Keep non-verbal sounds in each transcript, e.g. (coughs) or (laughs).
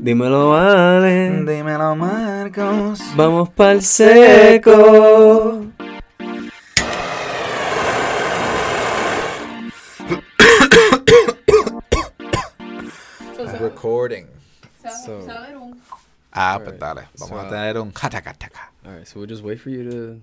Dímelo, vale. Dímelo, Marcos. Vamos pa'l seco. (coughs) Recording. So- Ah, pues dale. Vamos So- a tener un hataka. Alright, so we'll just wait for you to.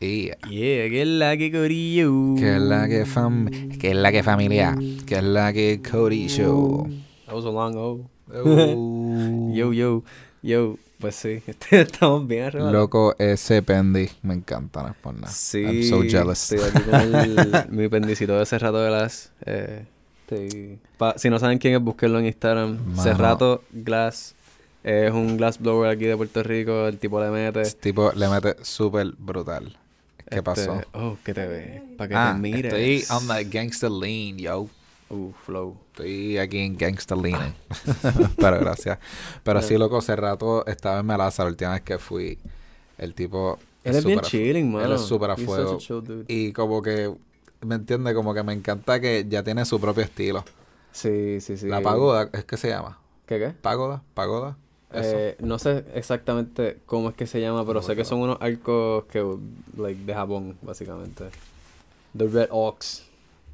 Yeah. Yeah, que es la que corillo. Que es la que fam... Que es la que familia. Que es la que Cody Show. That was a long O. Oh. (laughs) Yo, yo, yo. Pues sí, (laughs) estamos bien arriba. Loco, ese pendy me encanta, no es por nada. Sí. I'm so jealous. Estoy aquí con el- (laughs) mi pendicito de Cerrato Glass. Eh, estoy- pa- si no saben quién es, búsquenlo en Instagram. Mano. Cerrato Glass. Es un glass blower aquí de Puerto Rico. El tipo le mete. Este tipo le mete súper brutal. ¿Qué este, pasó? Oh, que te ve. Para que Ah, te mires. estoy on the gangster lean, yo. Uh, flow. Estoy aquí en gangster lean. (laughs) Pero gracias. Pero sí, loco, hace rato estaba en Melaza la última vez que fui. El tipo... Él es bien chilling, mano. Él es súper a fuego. chill. Y como que, ¿me entiende? Como que me encanta que ya tiene su propio estilo. Sí, sí, sí. La pagoda, ¿es que se llama? ¿Qué, qué? ¿Pagoda? ¿Pagoda? Eh, no sé exactamente cómo es que se llama, pero sé que son unos arcos que, like, de Japón, básicamente. The Red Ox.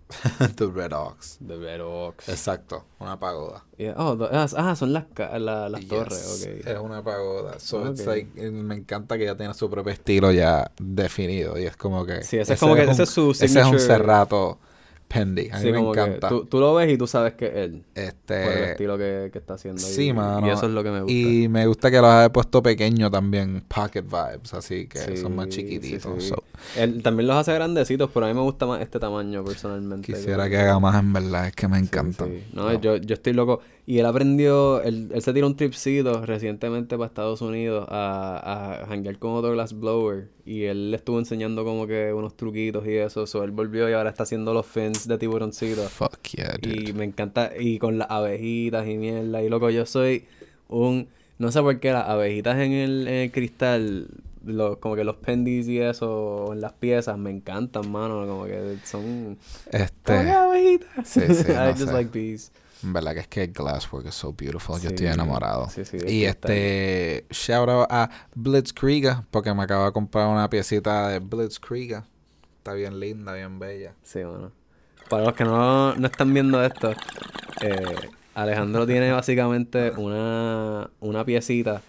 (laughs) The Red Ox. The Red Ox. Exacto, una pagoda. Yeah. Oh, the- ah, ah, son las, la- las Yes, torres, ok. Es una pagoda. So it's Ok. like, eh, me encanta que ya tiene su propio estilo ya definido. Y es como que. Sí, ese es como que- un- ese es su Ese es un signature- cerrato pendy. A mí Sí, me encanta. tú, tú lo ves y tú sabes que es él. Por el Este. estilo que, que está haciendo. Sí, y, mano. Y eso es lo que me gusta. Y me gusta que los haya puesto pequeño también, pocket vibes, así que Sí, son más chiquititos. sí. so, Él también los hace grandecitos, pero a mí me gusta más este tamaño personalmente. quisiera que haga más en verdad, es que me encanta. No, Yo, yo estoy loco. Y él aprendió, él, él se tiró un tripcito recientemente para Estados Unidos a, a hanguear con otro glass blower. Y él le estuvo enseñando como que unos truquitos y eso. So él volvió y ahora está haciendo los fins de tiburoncito. Fuck yeah, dude. Y me encanta, y con las abejitas y mierda. Y loco, yo soy un. No sé por qué las abejitas en el, en el cristal, los, como que los pendis y eso, en las piezas, me encantan, mano. Como que son. Este, abejitas. Sí, sí, (laughs) I just sé. like bees. En verdad que es que glasswork es so beautiful. Yo estoy enamorado. sí, sí, de y este, shout out a Blitzkrieg, porque me acabo de comprar una piecita de Blitzkrieg. Está bien linda, bien bella. Sí, mano. Para los que no, no están viendo esto, eh, Alejandro tiene básicamente una, una piecita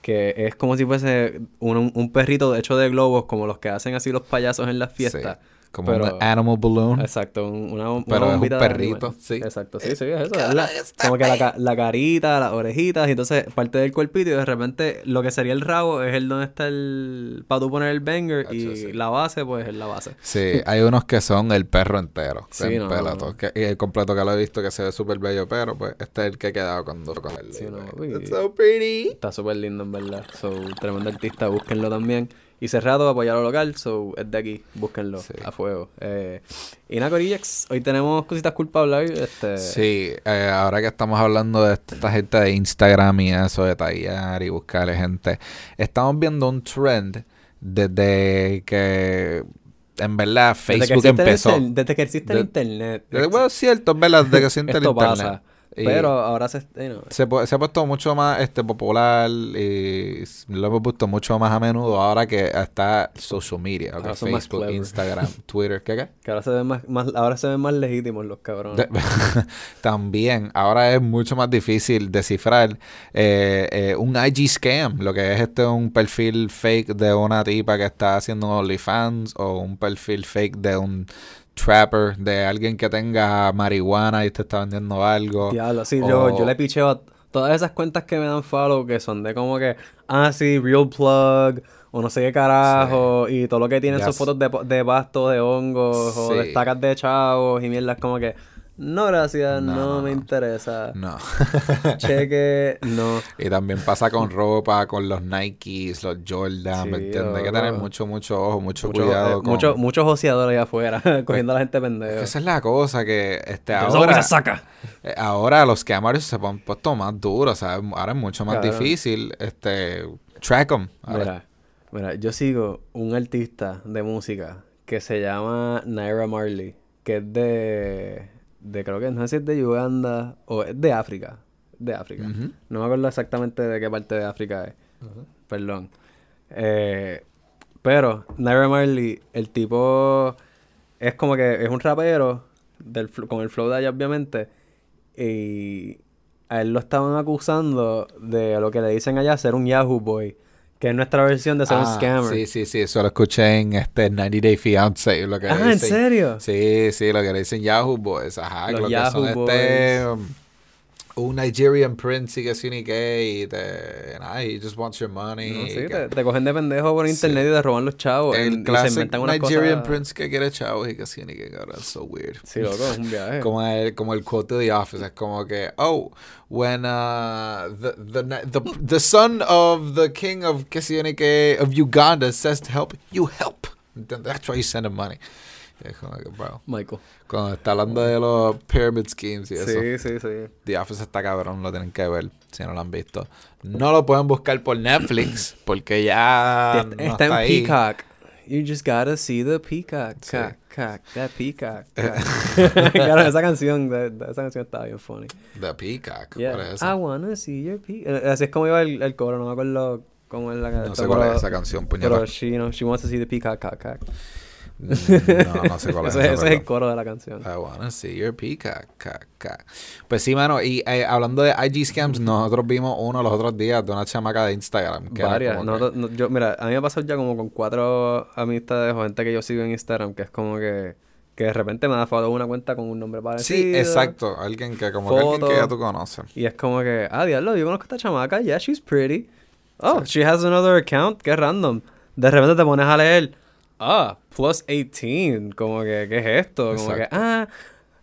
que es como si fuese un, un perrito hecho de globos, como los que hacen así los payasos en las fiestas. Sí, como pero- un animal balloon. Exacto, un- una, una Pero es un perrito, sí. Exacto, sí, sí, es eso. es la- como que la, la carita, las orejitas, y entonces parte del cuerpito y de repente lo que sería el rabo es el donde está el... para tú poner el banger y sí. la base pues es la base. Sí, hay unos que son el perro entero. (laughs) Sí, Sí, no, no. Que, y el completo que lo he visto que se ve súper bello, pero pues este es el que he quedado cuando con el Sí, no. It's so pretty. Está súper lindo en verdad. So, tremendo artista, búsquenlo también. Y cerrado, apoyar lo local, so es de aquí, búsquenlo Sí. a fuego. Eh, y nada, Corillax, hoy tenemos cositas hablar. Este, Sí, eh, ahora que estamos hablando de esta gente de Instagram y eso, de tallar y buscarle gente, estamos viendo un trend desde que en verdad desde que Facebook el empezó. desde que existe el De- internet. Desde- Bueno, es cierto, es verdad, desde que existe el (laughs) internet. pasa. Pero ahora se... se, ha puesto mucho más este popular y lo hemos visto mucho más a menudo ahora que está social media, ok, Ahora son más Facebook. Instagram, (laughs) Twitter, ¿qué qué? que ahora se ven más, más, ahora se ven más legítimos los cabrones. (laughs) También, ahora es mucho más difícil descifrar eh, eh, un IG scam, lo que es este un perfil fake de una tipa que está haciendo OnlyFans o un perfil fake de un trapper, de alguien que tenga marihuana y te está vendiendo algo. Diablo, sí, yo, O- yo le picheo a todas esas cuentas que me dan follow que son de como que, ah, sí, real plug, o no sé qué carajo, y todo lo que tienen sus sé. fotos de, de pasto, de hongos, o de estacas de chavos y mierdas como que, no, gracias, no, No, no, me no. interesa. No. (laughs) Cheque, no. y también pasa con ropa, con los Nikes, los Jordan, ¿me entiendes? Hay que tener mucho, mucho ojo, mucho, Mucho- cuidado. eh, con... mucho- muchos joseadores allá afuera, (laughs) cogiendo a la gente pendeja. Esa es la cosa que este, Entonces, ahora... ¿cómo se saca? Eh, Ahora los cameras se han puesto más duros, ¿sabes? Ahora es mucho más difícil este track them. Mira, mira, yo sigo un artista de música que se llama Naira Marley, que es de, de creo que no sé si es de Uganda o es de África. De África. No me acuerdo exactamente de qué parte de África es. Perdón. Eh, pero Naira Marley, el tipo es como que es un rapero del, con el flow de allá, obviamente. Y a él lo estaban acusando de lo que le dicen allá ser un Yahoo Boy. Que es nuestra versión de ser un Ah, scammer. Sí, sí, sí, eso lo escuché en este 90 Day Fiancé. Lo que ah, ¿en serio? Sí, sí, lo que le dicen Yahoo Boys, ajá, Los lo que Yahoo son este um, un Nigerian prince y que sí ni qué y te nah, he just wants your money. No, sí, que- te, te cogen de pendejo por internet y te roban los chavos. el y unas Nigerian cosas... prince que quiere chavos y que sí ni qué, cabrón, so weird. Sí, loco, es un viaje. (laughs) Como el, como el quote de The Office, es como que, oh, when uh, the, the, the, the son of the king of sí qué, of Uganda says to help, you help. That's why you send him money. Y es como que, bro. Michael. Cuando está hablando de los pyramid schemes y eso. Sí, sí, sí. The Office está cabrón, lo tienen que ver si no lo han visto. No lo pueden buscar por Netflix (coughs) porque ya Está, no está en ahí. Peacock. You just gotta see the peacock. Sí. Cock, cock, that peacock. (laughs) cock. (laughs) claro, esa canción, esa canción estaba bien funny. The Peacock, Yeah. I wanna see your peacock. Así es como iba el, el coro, no me acuerdo cómo es la no sé cuál es esa canción, Pero she, you know, she wants to see the peacock, cock, cock. No, no sé cuál es. ese, esa, ese es el coro de la canción. I wanna see your peacock. cock, cock. Pues sí, mano, y eh, hablando de IG scams, nosotros vimos uno los otros días de una chamaca de Instagram. Que Varias. como que- Nosotros- no, yo, mira, a mí me ha pasado ya como con cuatro amistades o gente que yo sigo en Instagram, que es como que, que de repente me da foto una cuenta con un nombre parecido. Sí, exacto. Alguien que como que alguien que ya tú conoces. Y es como que, ah, diablo, yo conozco a esta chamaca, yeah, she's pretty. Oh, she has another account, qué random. De repente te pones a leer, ah, plus 18, como que, ¿qué es esto? Como que, ah,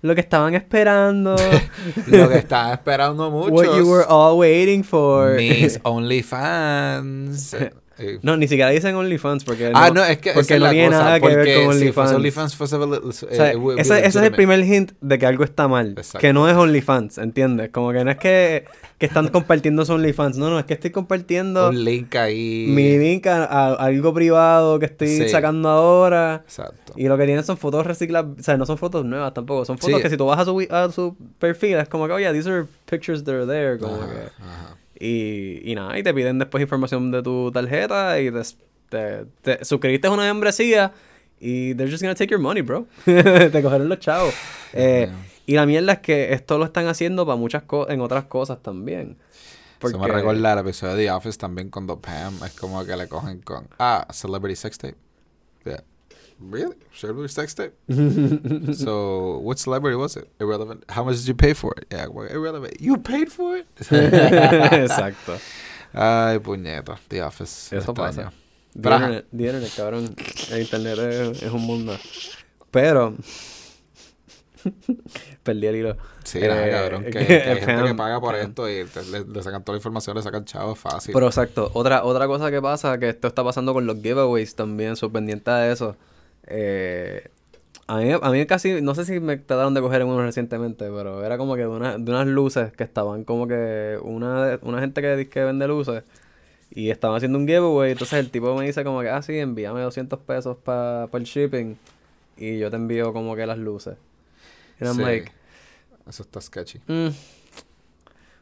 lo que estaban esperando. (laughs) Lo que están esperando muchos. What you were all waiting for. Mis (laughs) OnlyFans. (laughs) Eh, no, ni siquiera dicen OnlyFans porque ah, no, es que porque no tiene nada que ver con si fuese OnlyFans. OnlyFans fuese li- O sea, eh, be ese, ese es el primer hint de que algo está mal. Exacto. Que no es OnlyFans, ¿entiendes? Como que no es que, que están compartiendo su OnlyFans. No, no, es que estoy compartiendo Un link ahí. mi link a, a algo privado que estoy Sí. sacando ahora. Exacto. Y lo que tienen son fotos recicladas. O sea, no son fotos nuevas tampoco. Son fotos Sí. que si tú vas a su, a su perfil, es como que, oye, these are pictures that are there. Como Ajá, que... ajá. Y, y nada, y te piden después información de tu tarjeta y te, te, te suscribiste a una membresía y they're just gonna take your money, bro. (laughs) te cogieron los chavos. Eh, Yeah. Y la mierda es que esto lo están haciendo para muchas cosas, en otras cosas también. Eso me recuerda el episodio de The Office también cuando Pam es como que le cogen con ah, celebrity sex tape. Yeah. Really? Celebrity sex tape? (laughs) so, what celebrity was it? Irrelevant. How much did you pay for it? Yeah, well, irrelevant. You paid for it? (laughs) Exacto. Ay, puñeta. The Office. Eso pasa. The internet, cabrón. El internet es, es un mundo. Pero... (laughs) Perdí el hilo. Sí, nada, Eh, cabrón. Que, (laughs) que- hay gente que paga por esto y te- le, le sacan toda la información, le sacan chavos fácil. Pero exacto, otra, otra cosa que pasa, que esto está pasando con los giveaways también, soy pendiente de eso. Eh, a, mí, a mí casi, no sé si me trataron de coger en uno recientemente, pero era como que de, una- de unas luces que estaban como que una, una gente que, que vende luces y estaban haciendo un giveaway. Entonces el tipo me dice como que, ah, sí, envíame 200 pesos para el shipping y yo te envío como que las luces. Y I'm Sí. like, Eso está sketchy. mm,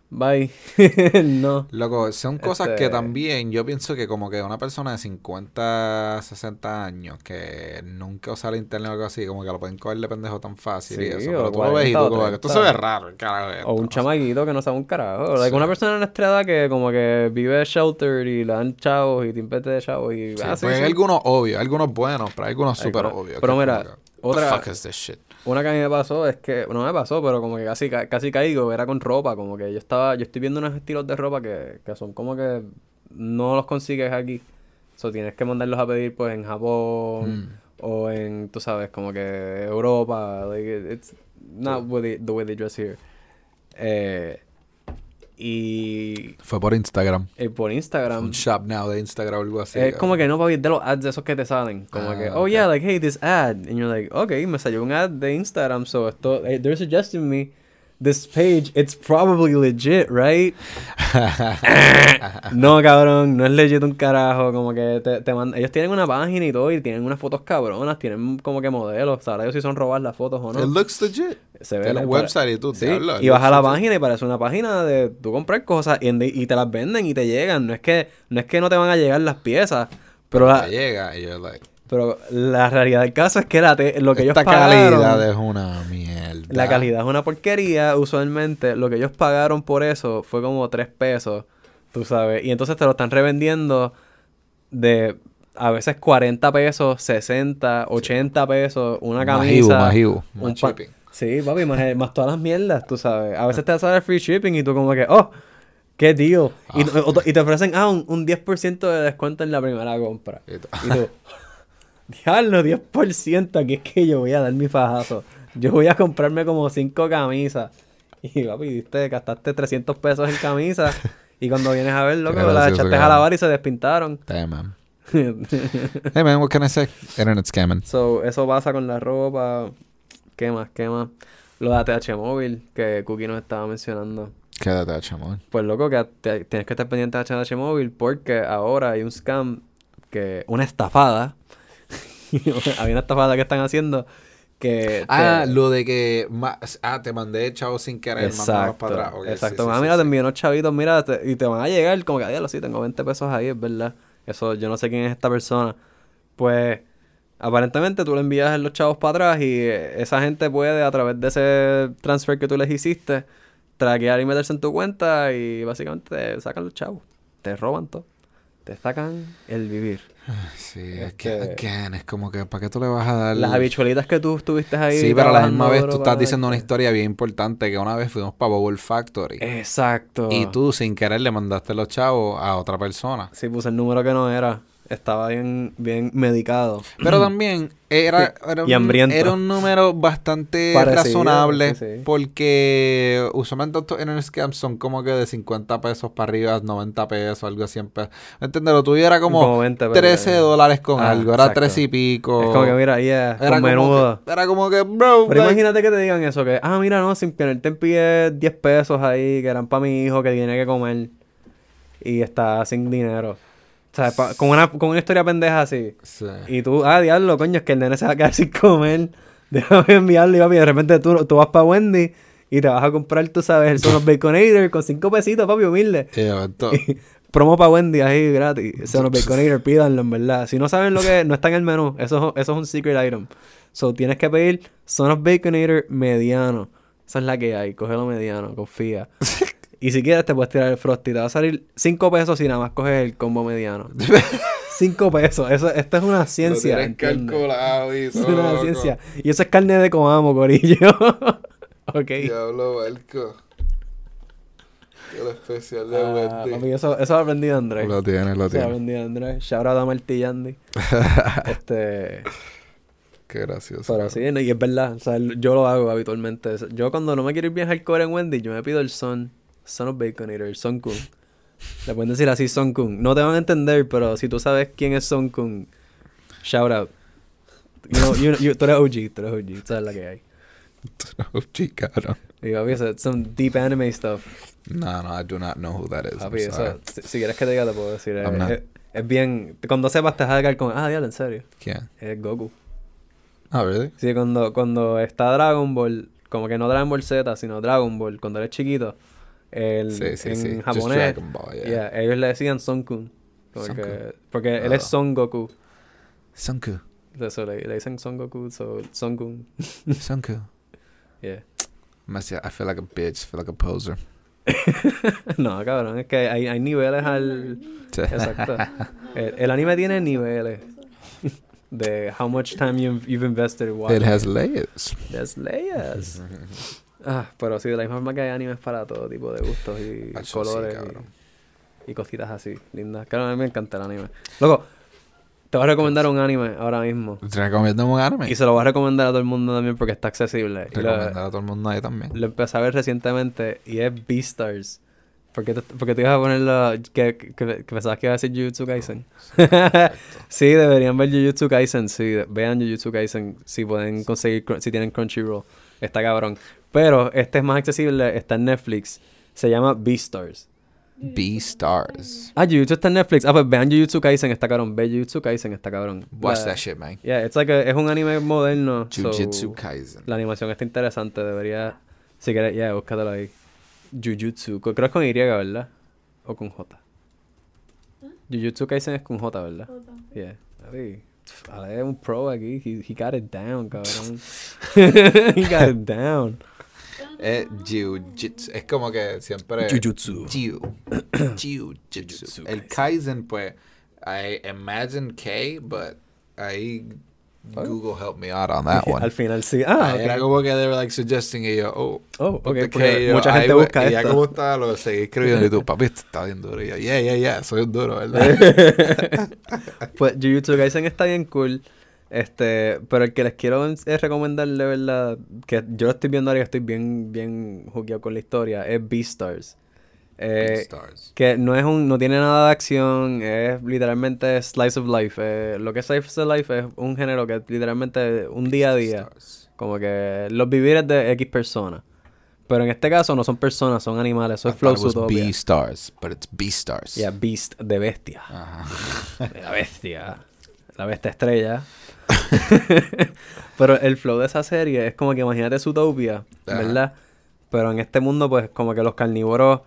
bye. (laughs) no. Loco, son cosas que Este- también yo pienso que como que una persona de 50, 60 años que nunca usa el internet o algo así, como que lo pueden coger de pendejo tan fácil y eso. Pero tú lo ves y 40 tú como que esto se 30. ve raro, carajo. esto, O un chamaquito que no sabe un carajo. Like, Sí. una persona en nuestra edad que como que vive shelter y le dan chavos y timpete de chavos y... Ah, pues hay algunos obvios, algunos buenos, pero hay algunos súper obvios. pero mira, otra- the fuck is this shit? Una que a mí me pasó es que... No me pasó, pero como que casi, ca- casi caigo. Era con ropa. Como que yo estaba... Yo estoy viendo unos estilos de ropa que, que son como que... No los consigues aquí. So tienes que mandarlos a pedir pues en Japón. Mm. O en... Tú sabes, como que Europa. Like, it- it's not what they- the way they dress here. Eh... Y... Fue por Instagram. eh, por Instagram. Un shop now de Instagram o algo así. Es como que no para de los ads de esos que te salen. Como Ah, que, oh ok. yeah, like, hey, this ad. And you're like, okay, me salió un ad de Instagram, so esto, eh, they're suggesting me this page, it's probably legit, right? no, cabrón, no es legit un carajo. Como que te, te mandan- ellos tienen una página y todo, y tienen unas fotos cabronas, tienen como que modelos. Sabrá Dios si son robar las fotos o no. It looks legit. Se ve Tiene un website y tú, Sí, y vas a la legit. página y parece una página de tú comprar cosas y, te las venden y te llegan. No es que no es que no te van a llegar las piezas, pero la, llega y you're like, pero la realidad del caso es que la te- lo que ellos esta pagaron, calidad es una mierda. La calidad es una porquería. Usualmente lo que ellos pagaron por eso fue como 3 pesos, tú sabes. Y entonces te lo están revendiendo de a veces 40 pesos, 60, 80 pesos, una Más camisa. Ibu, más Ibu, más pa- shipping. Sí, papi, más, más todas las mierdas, tú sabes. A veces te sale free shipping y tú como que, oh, qué. Y, Ah. o- y te ofrecen, ah, un, un 10% de descuento en la primera compra. Y Y tú, (laughs) diablo, 10%, aquí es que yo voy a dar mi fajazo. Yo voy a comprarme como 5 camisas. Y papi, diste, gastaste 300 pesos en camisas. (laughs) Y cuando vienes a ver, loco, Qué las echaste a lavar y se despintaron. Damn, man. (laughs) Hey, man, what can I say? Internet scamming. So, eso pasa con la ropa. ¿Qué más? ¿Qué más? Lo de ATH móvil que Cookie nos estaba mencionando. Quédate, chamón. Pues loco, que te- tienes que estar pendiente de ATH móvil porque ahora hay un scam que. Una estafada. (laughs) hay una estafada que están haciendo que. Ah, te- lo de que... Ah, te mandé chavo sin querer, Exacto, para atrás. Ok, sí, exacto. sí, ah, sí, mira, sí. te envío unos chavitos, mira, te- y te van a llegar como que, diablo, sí, tengo 20 pesos ahí, es verdad. Eso, yo no sé quién es esta persona. Pues, aparentemente tú le envías los chavos para atrás y eh, esa gente puede, a través de ese transfer que tú les hiciste, traquear y meterse en tu cuenta y básicamente te sacan los chavos. Te roban todo. Te sacan el vivir. Sí, es que, Este- again, es como que, ¿para qué tú le vas a dar...? Las habichuelitas que tú estuviste ahí. Sí, pero a la misma vez tú estás diciendo una darte. historia bien importante que una vez fuimos para Bubble Factory Exacto. y tú sin querer le mandaste los chavos a otra persona. Sí, puse el número que no era. Estaba bien, bien medicado. Pero también era, era, Y un, era un número bastante Parecido, razonable sí, sí. porque usualmente estos internet scams son como que de 50 pesos para arriba, 90 pesos, algo así. en ¿Entiendes? Lo tuyo era como, Como 20 pesos. 13 dólares con Ah, algo, era exacto. 13 y pico. Es como que, mira, yeah, era con menudo. que, era como que, bro, Pero like, imagínate que te digan eso, que, ah, mira, no, sin que te envíe 10 pesos ahí, que eran para mi hijo que tiene que comer y está sin dinero. O sea, pa- con, una, con una historia pendeja así. Sí. Y tú, ah, diablo, coño, es que el nene se va a quedar (laughs) sin comer. Déjame enviarle, papi. De repente tú, tú vas para Wendy y te vas a comprar, tú sabes, el Sonos Baconator con 5 pesitos, papi, humilde. (laughs) Y Promo para Wendy ahí gratis. Sonos Baconator, pídanlo, en verdad. Si no saben lo que es, no está en el menú. Eso, es- eso es un secret item. So tienes que pedir Sonos Baconator mediano. Esa es la que hay. Cógelo mediano, confía. (laughs) y si quieres, te puedes tirar el Frosty. Te va a salir 5 pesos si nada más coges el combo mediano. (laughs) 5 pesos. Eso, esto es una ciencia. Lo tienes y Es una loco. ciencia. Y eso es carne de coamo, corillo. (laughs) ok. Diablo, Valco. El especial de Ah, Wendy. papi, eso, eso lo aprendí de Andrés. Lo tiene, lo Eso lo tiene. aprendí de Andrés. Shout out a Martillandi. (laughs) este... Qué gracioso. Pero sí, y es verdad, o sea, yo lo hago habitualmente. Yo cuando no me quiero ir bien hardcore en Wendy, yo me pido el Son, Son of Baconator, Son Kun. Le pueden decir así Son Kun. No te van a entender, pero si tú sabes quién es Son Kun, shout out. You know, you, you- tú eres OG, tú eres OG, tú sabes la que hay. Sí, cabrón. Y papi, eso es some deep anime stuff. No, no, I do not know who that is. Papi, eso, si, si quieres que te diga, te puedo decir. Es, not- es- es bien, cuando sepas te vas a quedar con, ah, diablo, en serio. ¿Quién? Es Goku. Ah, really? Sí, cuando, cuando está Dragon Ball, como que no Dragon Ball Z, sino Dragon Ball, cuando eres chiquito, el, Sí, sí, en sí. Japonés, Dragon Ball, yeah. yeah, ellos le decían Son Kun. Como Son que- Kun. porque él es Ah. Son Goku. Sonku. Eso le, le dicen Son Goku, so Son Kun. (laughs) Sonku. Yeah. I feel like a bitch. I feel like a poser. (laughs) no, cabrón, es que hay, hay niveles al. (laughs) Exacto. el, el anime tiene niveles de how much time you've, you've invested watching. It has layers. There's layers. Ah, pero sí, de la misma forma que hay animes para todo tipo de gustos y sí, colores cabrón. y, y cositas así, lindas. Claro, a mí me encanta el anime. Loco, te voy a recomendar un anime ahora mismo. Te recomiendo un anime. Y se lo voy a recomendar a todo el mundo también porque está accesible. Y lo, Recomendar a todo el mundo ahí también. lo empecé a ver recientemente y es Beastars. ¿Por qué te, porque te ibas a ponerlo que, que, que pensabas que iba a decir Jujutsu Kaisen? (laughs) sí, deberían ver Jujutsu Kaisen, sí, vean Jujutsu Kaisen si pueden conseguir, si tienen Crunchyroll. Está cabrón. Pero este es más accesible, está en Netflix. Se llama Beastars. Beastars. Ah, Jujutsu está en Netflix. Ah, pues vean Jujutsu Kaisen, está cabrón. Ve Jujutsu Kaisen, está cabrón. Watch that shit, man. Yeah, it's like a- es un anime moderno. so, Jujutsu Kaisen. la animación está interesante, debería... Si quieres, yeah, búscatelo ahí. Jujutsu. Creo que con Y, ¿verdad? O con J. Jujutsu Kaisen es con J, ¿verdad? Jota. Yeah. Ale es un pro aquí. He, he got it down, cabrón. (laughs) (laughs) he got it down. Es Jiu-Jitsu. Es como que siempre. Jiu-Jitsu. Jujutsu (coughs) El Kaisen. Kaizen, pues. I imagine K, but I. Google helped me out on that (laughs) one. Al final sí. Ah, Era ok. como que they were like suggesting y yo, oh. Oh, put ok, the porque K, yo, mucha gente busca y ya esto. como estaba, lo seguí escribiendo y tú, (laughs) papi, esto está bien duro. Y yo, yeah, yeah, yeah, soy un duro, ¿verdad? (laughs) pues Jujutsu Kaisen está bien cool. Este, pero el que les quiero es recomendar de verdad, que yo lo estoy viendo ahora y estoy bien, bien jugueado con la historia, es Beastars. Eh, Beastars. que no es un, no tiene nada de acción, es literalmente slice of life. eh, lo que es slice of life es un género que es literalmente un día a día. Como que los vivires de X personas. Pero en este caso no son personas, son animales. Eso es Flow. Beastars, but it's Beastars. Yeah, Beast de bestia. Ajá. La bestia. La bestia estrella. (laughs) Pero el flow de esa serie es como que imagínate Zootopia, Ajá. ¿verdad? Pero en este mundo, pues, como que los carnívoros,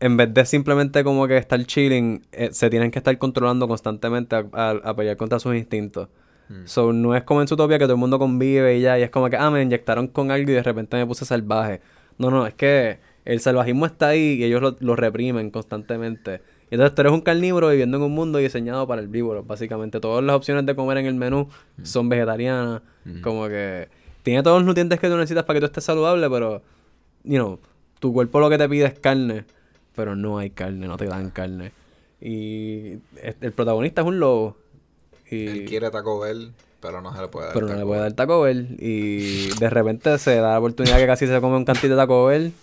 en vez de simplemente como que estar chilling, eh, se tienen que estar controlando constantemente a, a- a pelear contra sus instintos. Mm. So, no es como en Zootopia que todo el mundo convive y ya, y es como que, ah, me inyectaron con algo y de repente me puse salvaje. No, no, es que el salvajismo está ahí y ellos lo, lo reprimen constantemente. Entonces tú eres un carnívoro viviendo en un mundo diseñado para herbívoros, básicamente. Todas las opciones de comer en el menú son vegetarianas. Como que tiene todos los nutrientes que tú necesitas para que tú estés saludable, pero, you know, tu cuerpo lo que te pide es carne, pero no hay carne, no te dan carne. Y el protagonista es un lobo. Y... Él quiere Taco Bell, pero no se le puede dar Pero no Taco le puede Bell. dar Taco Bell. Y de repente se da la oportunidad que casi se come un cantito de Taco Bell.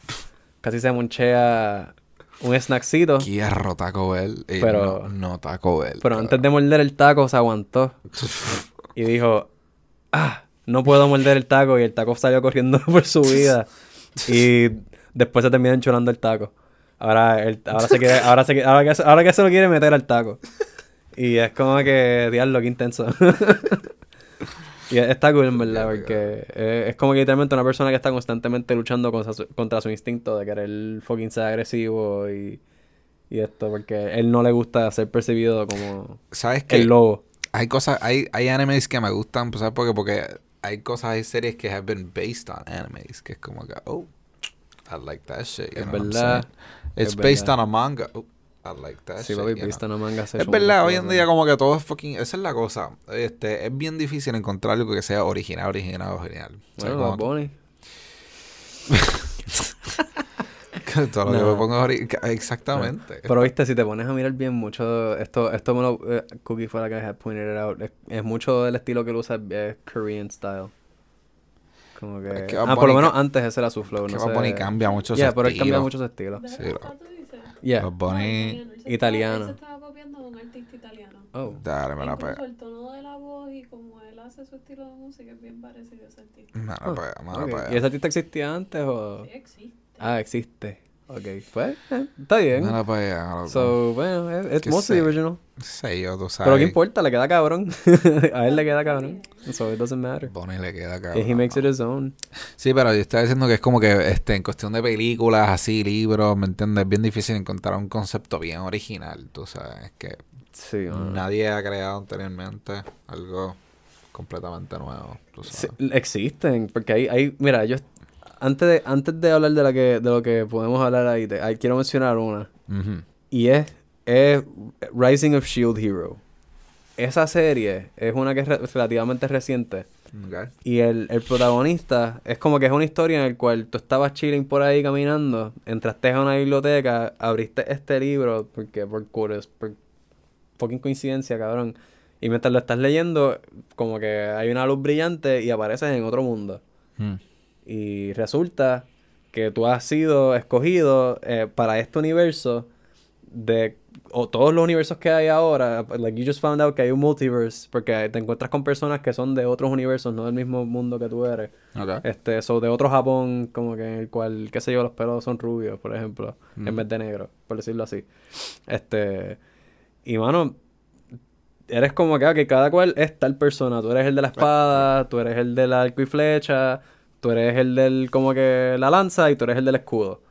Casi se monchea un snackcito. Quiero Taco Bell y Pero- no, no Taco Bell. Pero antes de morder el taco se aguantó. Y dijo, ah, no puedo morder el taco. Y el taco salió corriendo (laughs) por su vida. Y después se termina enchulando el taco. Ahora, el- ahora, se quiere, ahora, se, ahora, que, ahora que se lo quiere meter al taco. Y es como que, diablo, qué intenso. (laughs) y está cool, en verdad, porque eh, es como que literalmente una persona que está constantemente luchando contra su, contra su instinto de querer fucking ser agresivo y, y esto, porque él no le gusta ser percibido como ¿Sabes qué? el lobo. Hay cosas, hay, hay animes que me gustan, pues, ¿sabes por qué? Porque hay cosas, hay series que have been based on animes, que es como que, oh, I like that shit. You Es know what I'm verdad? It's es based verdad. on a manga. Oh, I like that Sí, shit. viste una manga Es verdad, hoy en día como que todo es fucking... Esa es la cosa. Este, es bien difícil encontrar algo que sea original, original, original. O sea, Bueno, Bunny. (laughs) todo lo que No. me pongo ori- Exactamente. Pero viste, si te pones a mirar bien mucho, esto, esto me lo, eh, Cookie fue la que had pointed it out, es, es mucho del estilo que él usa, es Korean style. Como que... Es que ah, por lo menos antes ese era su flow, que no Bad sé. Bunny cambia mucho su Yeah, pero él cambia estilo. mucho su estilo. ¿De Sí, dices? Yeah. Bad Bunny... Italiano. Él se estaba copiando de un artista italiano. Oh. Dale, me la pega. el tono de la voz y como él hace su estilo de música es bien parecido a ese artista. Me la pega, me la ok. pega. ¿Y ese artista existía antes o...? Sí existe. Ah, existe. Ok, pues, eh, está bien. La pega, loco. So, bueno, es es Que mostly sé. original. sé yo, tú sabes. Pero ¿qué importa? Le queda cabrón. (laughs) a él le queda cabrón. So it doesn't matter. Bonnie le queda cabrón. he makes it his own. Sí, pero yo estaba diciendo que es como que este, en cuestión de películas, así, libros, ¿me entiendes? Es bien difícil encontrar un concepto bien original, tú sabes. Es que Sí, mano. nadie ha creado anteriormente algo completamente nuevo, tú Sí, sabes. existen, porque hay, hay, mira, yo antes de, antes de hablar de la que, de lo que podemos hablar ahí, te- ahí quiero mencionar una. Y es, es Rising of Shield Hero. Esa serie es una que es re- relativamente reciente. Ok. Y el, el protagonista es como que es una historia en la cual tú estabas chilling por ahí caminando, entraste a una biblioteca, abriste este libro, porque por, cures- por fucking coincidencia, cabrón. Y mientras lo estás leyendo, como que hay una luz brillante y apareces en otro mundo. Mm. Y resulta que tú has sido escogido eh, para este universo de o todos los universos que hay ahora, like you just found out que hay un multiverse, porque te encuentras con personas que son de otros universos, no del mismo mundo que tú eres. Ok. Este, so de otro Japón, como que en el cual, qué sé yo, los pelos son rubios, por ejemplo, en Mm. vez de negros, por decirlo así. Este, y mano, eres como que, ah, que cada cual es tal persona. Tú eres el de la espada, tú eres el del arco y flecha, tú eres el del, como que, la lanza y tú eres el del escudo.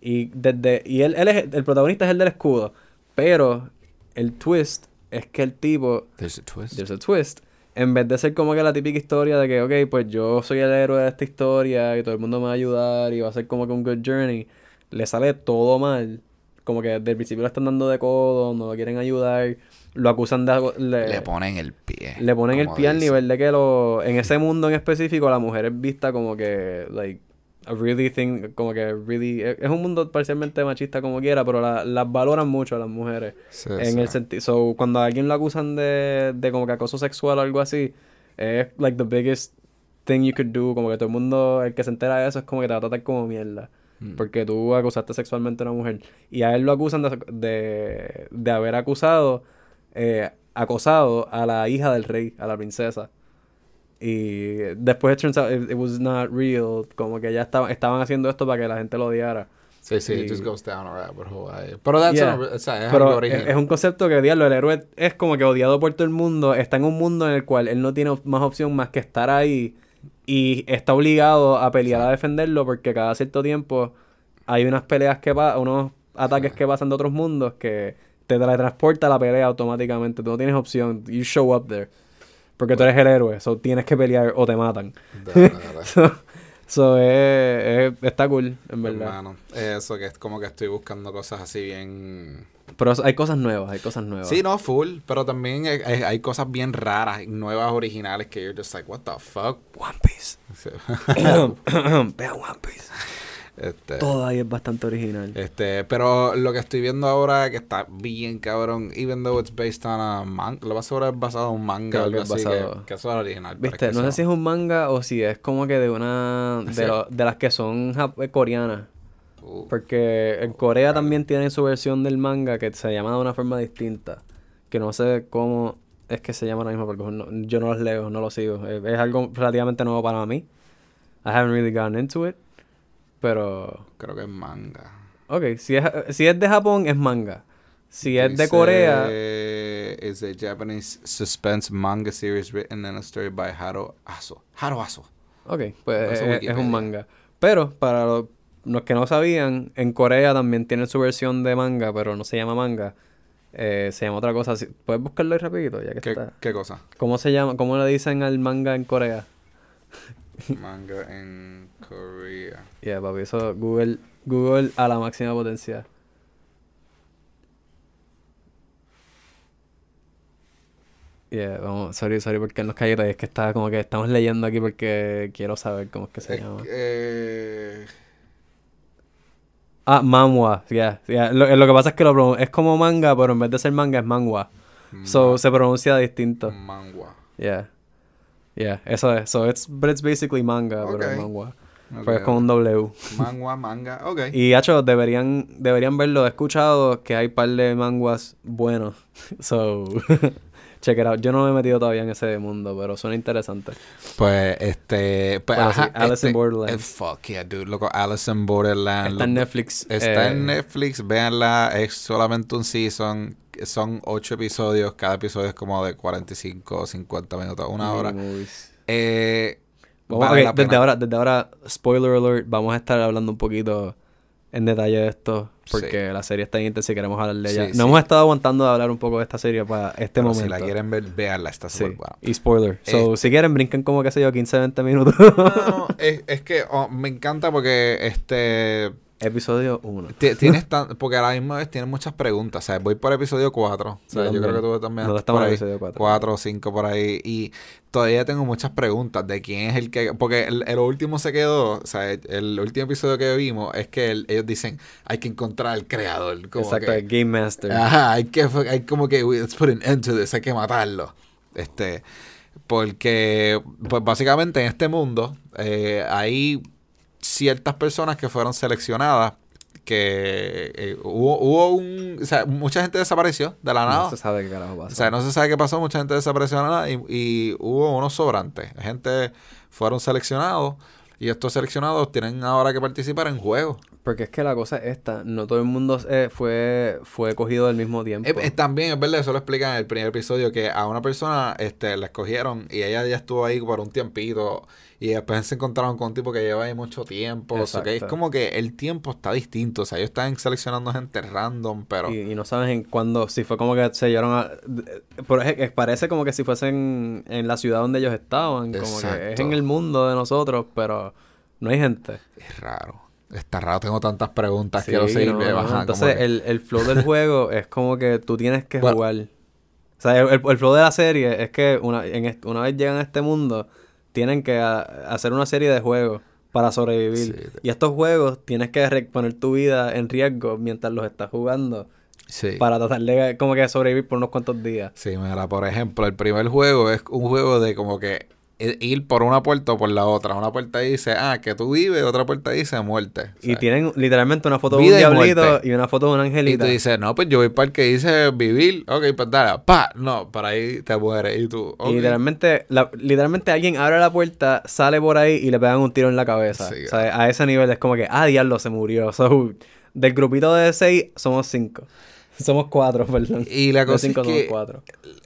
Y desde, y él, él es, el protagonista es el del escudo, pero el twist es que el tipo There's a twist. There's a twist. En vez de ser como que la típica historia de que, ok, pues yo soy el héroe de esta historia y todo el mundo me va a ayudar y va a ser como que un good journey, le sale todo mal. Como que desde el principio le están dando de codo, no lo quieren ayudar, lo acusan de. Le, Le ponen el pie. le ponen el pie al nivel de que lo, en ese mundo en específico la mujer es vista como que, like, a really thing, como que really, es un mundo parcialmente machista como quiera, pero la- las valoran mucho a las mujeres. Sí, en sí. el sentido, so, cuando a alguien lo acusan de, de como que acoso sexual o algo así, es like the biggest thing you could do, como que todo el mundo, el que se entera de eso es como que te va a tratar como mierda. Mm. Porque tú acusaste sexualmente a una mujer. Y a él lo acusan de, de, de haber acusado, eh, acosado a la hija del rey, a la princesa. Y después it turns out it, it was not real. Como que ya estaban, estaban haciendo esto para que la gente lo odiara. Sí, sí, it just goes down a rabbit hole. Pero that's Yeah. es algo Pero es, original. es un concepto que, diablo, el héroe es como que odiado por todo el mundo. Está en un mundo en el cual él no tiene más opción más que estar ahí. Y está obligado a pelear a defenderlo porque cada cierto tiempo hay unas peleas que pasan, unos ataques que pasan de otros mundos que te teletransporta a la pelea automáticamente. Tú no tienes opción. You show up there. Porque tú eres el héroe. So tienes que pelear o te matan. (laughs) So, so, eh, eh, está cool, en verdad. Hermano, eso que es como que estoy buscando cosas así bien... Pero hay cosas nuevas, hay cosas nuevas. Sí, no, full, pero también hay, cosas bien raras, nuevas, originales, que you're just like, what the fuck? One Piece. (laughs) (coughs) Vean One Piece. Este, Todo ahí es bastante original. este, pero lo que estoy viendo ahora, que está bien cabrón, even though it's based on a manga, lo más seguro es basado en un manga, algo que es así, basado- que, que eso es original. Viste, no sé si es un manga o si es como que de una. (laughs) Sí. De, lo- de las que son eh, coreanas. Uh, Porque en Corea también tienen su versión del manga que se llama de una forma distinta. Que no sé cómo es que se llama ahora mismo porque no- yo no los leo, no los sigo. Es, es algo relativamente nuevo para mí. I haven't really gone into it. Pero. creo que es manga. Ok, si es, si es de Japón, es manga. Si es de Corea. Es a Japanese suspense manga series written and a story by Haro Aso. Haro Aso. Ok, pues Eso es, un manga. Pero para lo- los que no sabían, en Corea también tienen su versión de manga, pero no se llama manga. Eh, se llama otra cosa. ¿Puedes buscarlo ahí rapidito? Ya que ¿Qué, está. qué cosa? ¿Cómo se llama? ¿Cómo le dicen al manga en Corea? Manga en Korea. Yeah, papi, eso Google, Google a la máxima potencia. Yeah, vamos, sorry, sorry porque nos calles, es que está como que estamos leyendo aquí porque quiero saber cómo es que se Eh, llama. eh, Ah, manhwa, yeah, yeah. Lo, lo que pasa es que lo es como manga, pero en vez de ser manga es manhwa. So se pronuncia distinto. Mangua. Yeah. Yeah, eso es. So it's, but it's basically manga, pero es Ok. manhwa. Ok, Pues es con un W. Mangua, manga. Ok. (laughs) Y hacho, deberían, deberían verlo. He escuchado que hay par de manguas buenos. (laughs) So, check it out. Yo no me he metido todavía en ese mundo, pero suena interesante. Pues, este. Pues, Bueno, ajá, sí, Alice este- in Borderlands. eh, fuck yeah, dude. Loco, Alice in Borderlands. Está en. Netflix. Está eh, en Netflix, véanla, es solamente un season, son ocho episodios, cada episodio es como de 45 o 50 minutos, una hora. movies. Eh, Vamos, vale desde ahora, desde ahora, spoiler alert, vamos a estar hablando un poquito en detalle de esto, porque la serie está intensa y queremos hablar de ella. Sí, sí. hemos estado aguantando de hablar un poco de esta serie para este Pero momento. Si la quieren ver, véanla, está súper buena. y spoiler. So, Eh, si quieren, brinquen como, qué sé yo, 15, 20 minutos. No, no, (laughs) es, es que oh, me encanta porque este Episodio 1. ti- tienes (laughs) tan, porque a la misma vez tienes muchas preguntas, ¿sabes? Voy por episodio 4, o sea, Yo yo creo que tú también estás estamos por en ahí, episodio 4. 4 o 5 por ahí y todavía tengo muchas preguntas de quién es el que porque el, el último se quedó, o sea, el, último episodio que vimos es que el- ellos dicen, hay que encontrar al creador, como Exacto, que- el Game Master. Ajá, hay que, hay como que, "We- let's put an end to this, hay que matarlo. Este, porque, pues básicamente en este mundo eh, hay ciertas personas que fueron seleccionadas que eh, hubo, hubo un... O sea, mucha gente desapareció de la nada. No se sabe qué carajo O sea, no se sabe qué pasó, mucha gente desapareció de la nada y, y hubo unos sobrantes. Gente fueron seleccionados y estos seleccionados tienen ahora que participar en juegos. Porque es que la cosa es esta, no todo el mundo eh, fue, fue cogido al mismo tiempo. Eh, eh, también es verdad, eso lo explica en el primer episodio, que a una persona este, la escogieron y ella ya estuvo ahí por un tiempito y después se encontraron con un tipo que lleva ahí mucho tiempo. O sea, que es como que el tiempo está distinto. O sea, ellos están seleccionando gente random, pero... Y, y no sabes en cuándo, si fue como que se llevaron a... Es- parece como que si fuesen en la ciudad donde ellos estaban, como que es en el mundo de nosotros, pero no hay gente. Es raro. Está raro, tengo tantas preguntas, Sí, quiero seguir no, no, Entonces, que- el, el flow del juego (laughs) es como que tú tienes que Bueno. jugar. O sea, el, el- flow de la serie es que una, en una vez llegan a este mundo, tienen que a- hacer una serie de juegos para sobrevivir. Sí. Y estos juegos tienes que poner tu vida en riesgo mientras los estás jugando Sí. para tratar de como que sobrevivir por unos cuantos días. Sí, mira, por ejemplo, el primer juego es un juego de como que ir por una puerta o por la otra. Una puerta dice, ah, que tú vives, otra puerta dice muerte. Y tienen literalmente una foto de Vida un y diablito muerte. y una foto de una Y angelita. tú dices, no, pues yo voy para el que dice vivir. Ok, pues dale, pa. No, para ahí te mueres. Y tú. Y literalmente, la- literalmente alguien abre la puerta, sale por ahí y le pegan un tiro en la cabeza. Sí, o sea, a ese nivel es como que, ah, diablo, se murió. (laughs) So, del grupito de seis, somos cinco. (laughs) Somos cuatro, perdón. Y la cosa cinco es que cuatro.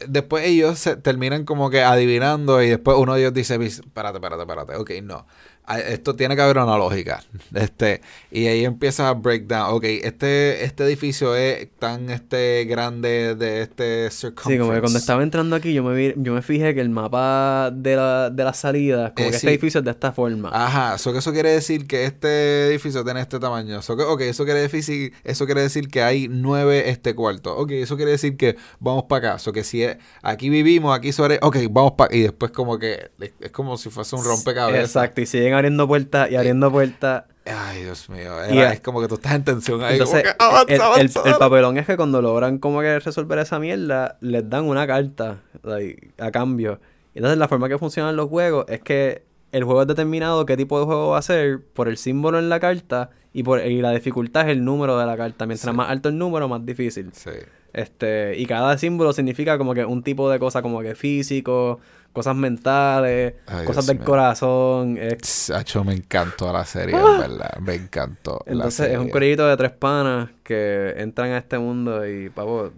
después ellos se terminan como que adivinando y después uno de ellos dice, "Vis- espérate, espérate, espérate, ok, no. Esto tiene que haber una lógica. (laughs) Este, y ahí empieza a breakdown. Ok, este, este edificio es tan este grande de este Sí, como que cuando estaba entrando aquí, yo me, vi- yo me fijé que el mapa de la, de las salidas, como Eh, que sí. este edificio es de esta forma. Ajá, so que eso quiere decir que este edificio tiene este tamaño. So que, ok, eso quiere decir, eso quiere decir que hay nueve este cuartos. Ok, eso quiere decir que vamos para acá. So que si es- aquí vivimos, aquí sobre, ok, vamos para y después como que es, es como si fuese un rompecabezas. Exacto, y siguen abriendo puertas y abriendo puertas. Ay, Dios mío. Era- es como que tú estás en tensión ahí. Entonces, como que, avanza, el, avanza, el papelón es que cuando logran como que resolver esa mierda, les dan una carta like, a cambio. Entonces la forma que funcionan los juegos es que el juego es determinado qué tipo de juego va a ser por el símbolo en la carta y por y la dificultad es el número de la carta. Mientras Sí. más alto el número, más difícil. Sí. Este, y cada símbolo significa como que un tipo de cosa como que físico, cosas mentales, Ay, cosas Dios del mío. corazón. es- Sacho, me encantó la serie, en verdad. Me encantó. la Ah. Entonces es un corillito de tres panas que entran a este mundo y, pavo,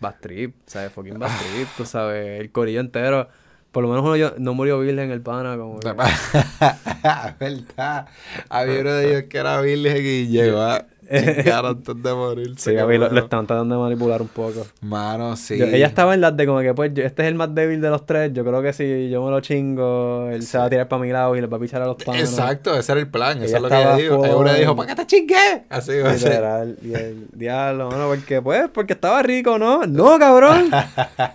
bad trip, ¿sabes? Fucking bad trip, tú sabes, el corillo entero. Por lo menos uno yo- no murió virgen el pana, como que- (laughs) ¿Verdad? Había uno de (laughs) ellos que era virgen y llegó a chingar (laughs) antes de morirse. Sí, a mí lo, lo están tratando de manipular un poco. Mano, sí. Yo- ella estaba en las de como que, pues, yo- este es el más débil de los tres. Yo creo que si yo me lo chingo, él se va a tirar para mi lado y le va a pichar a los panas. Exacto, ese era el plan. Eso Ella es lo que ella dijo. full- Uno dijo, ¿para qué te chingué? Así va a ser. Y el diablo, mano, porque, pues, porque estaba rico, ¿no? No, cabrón.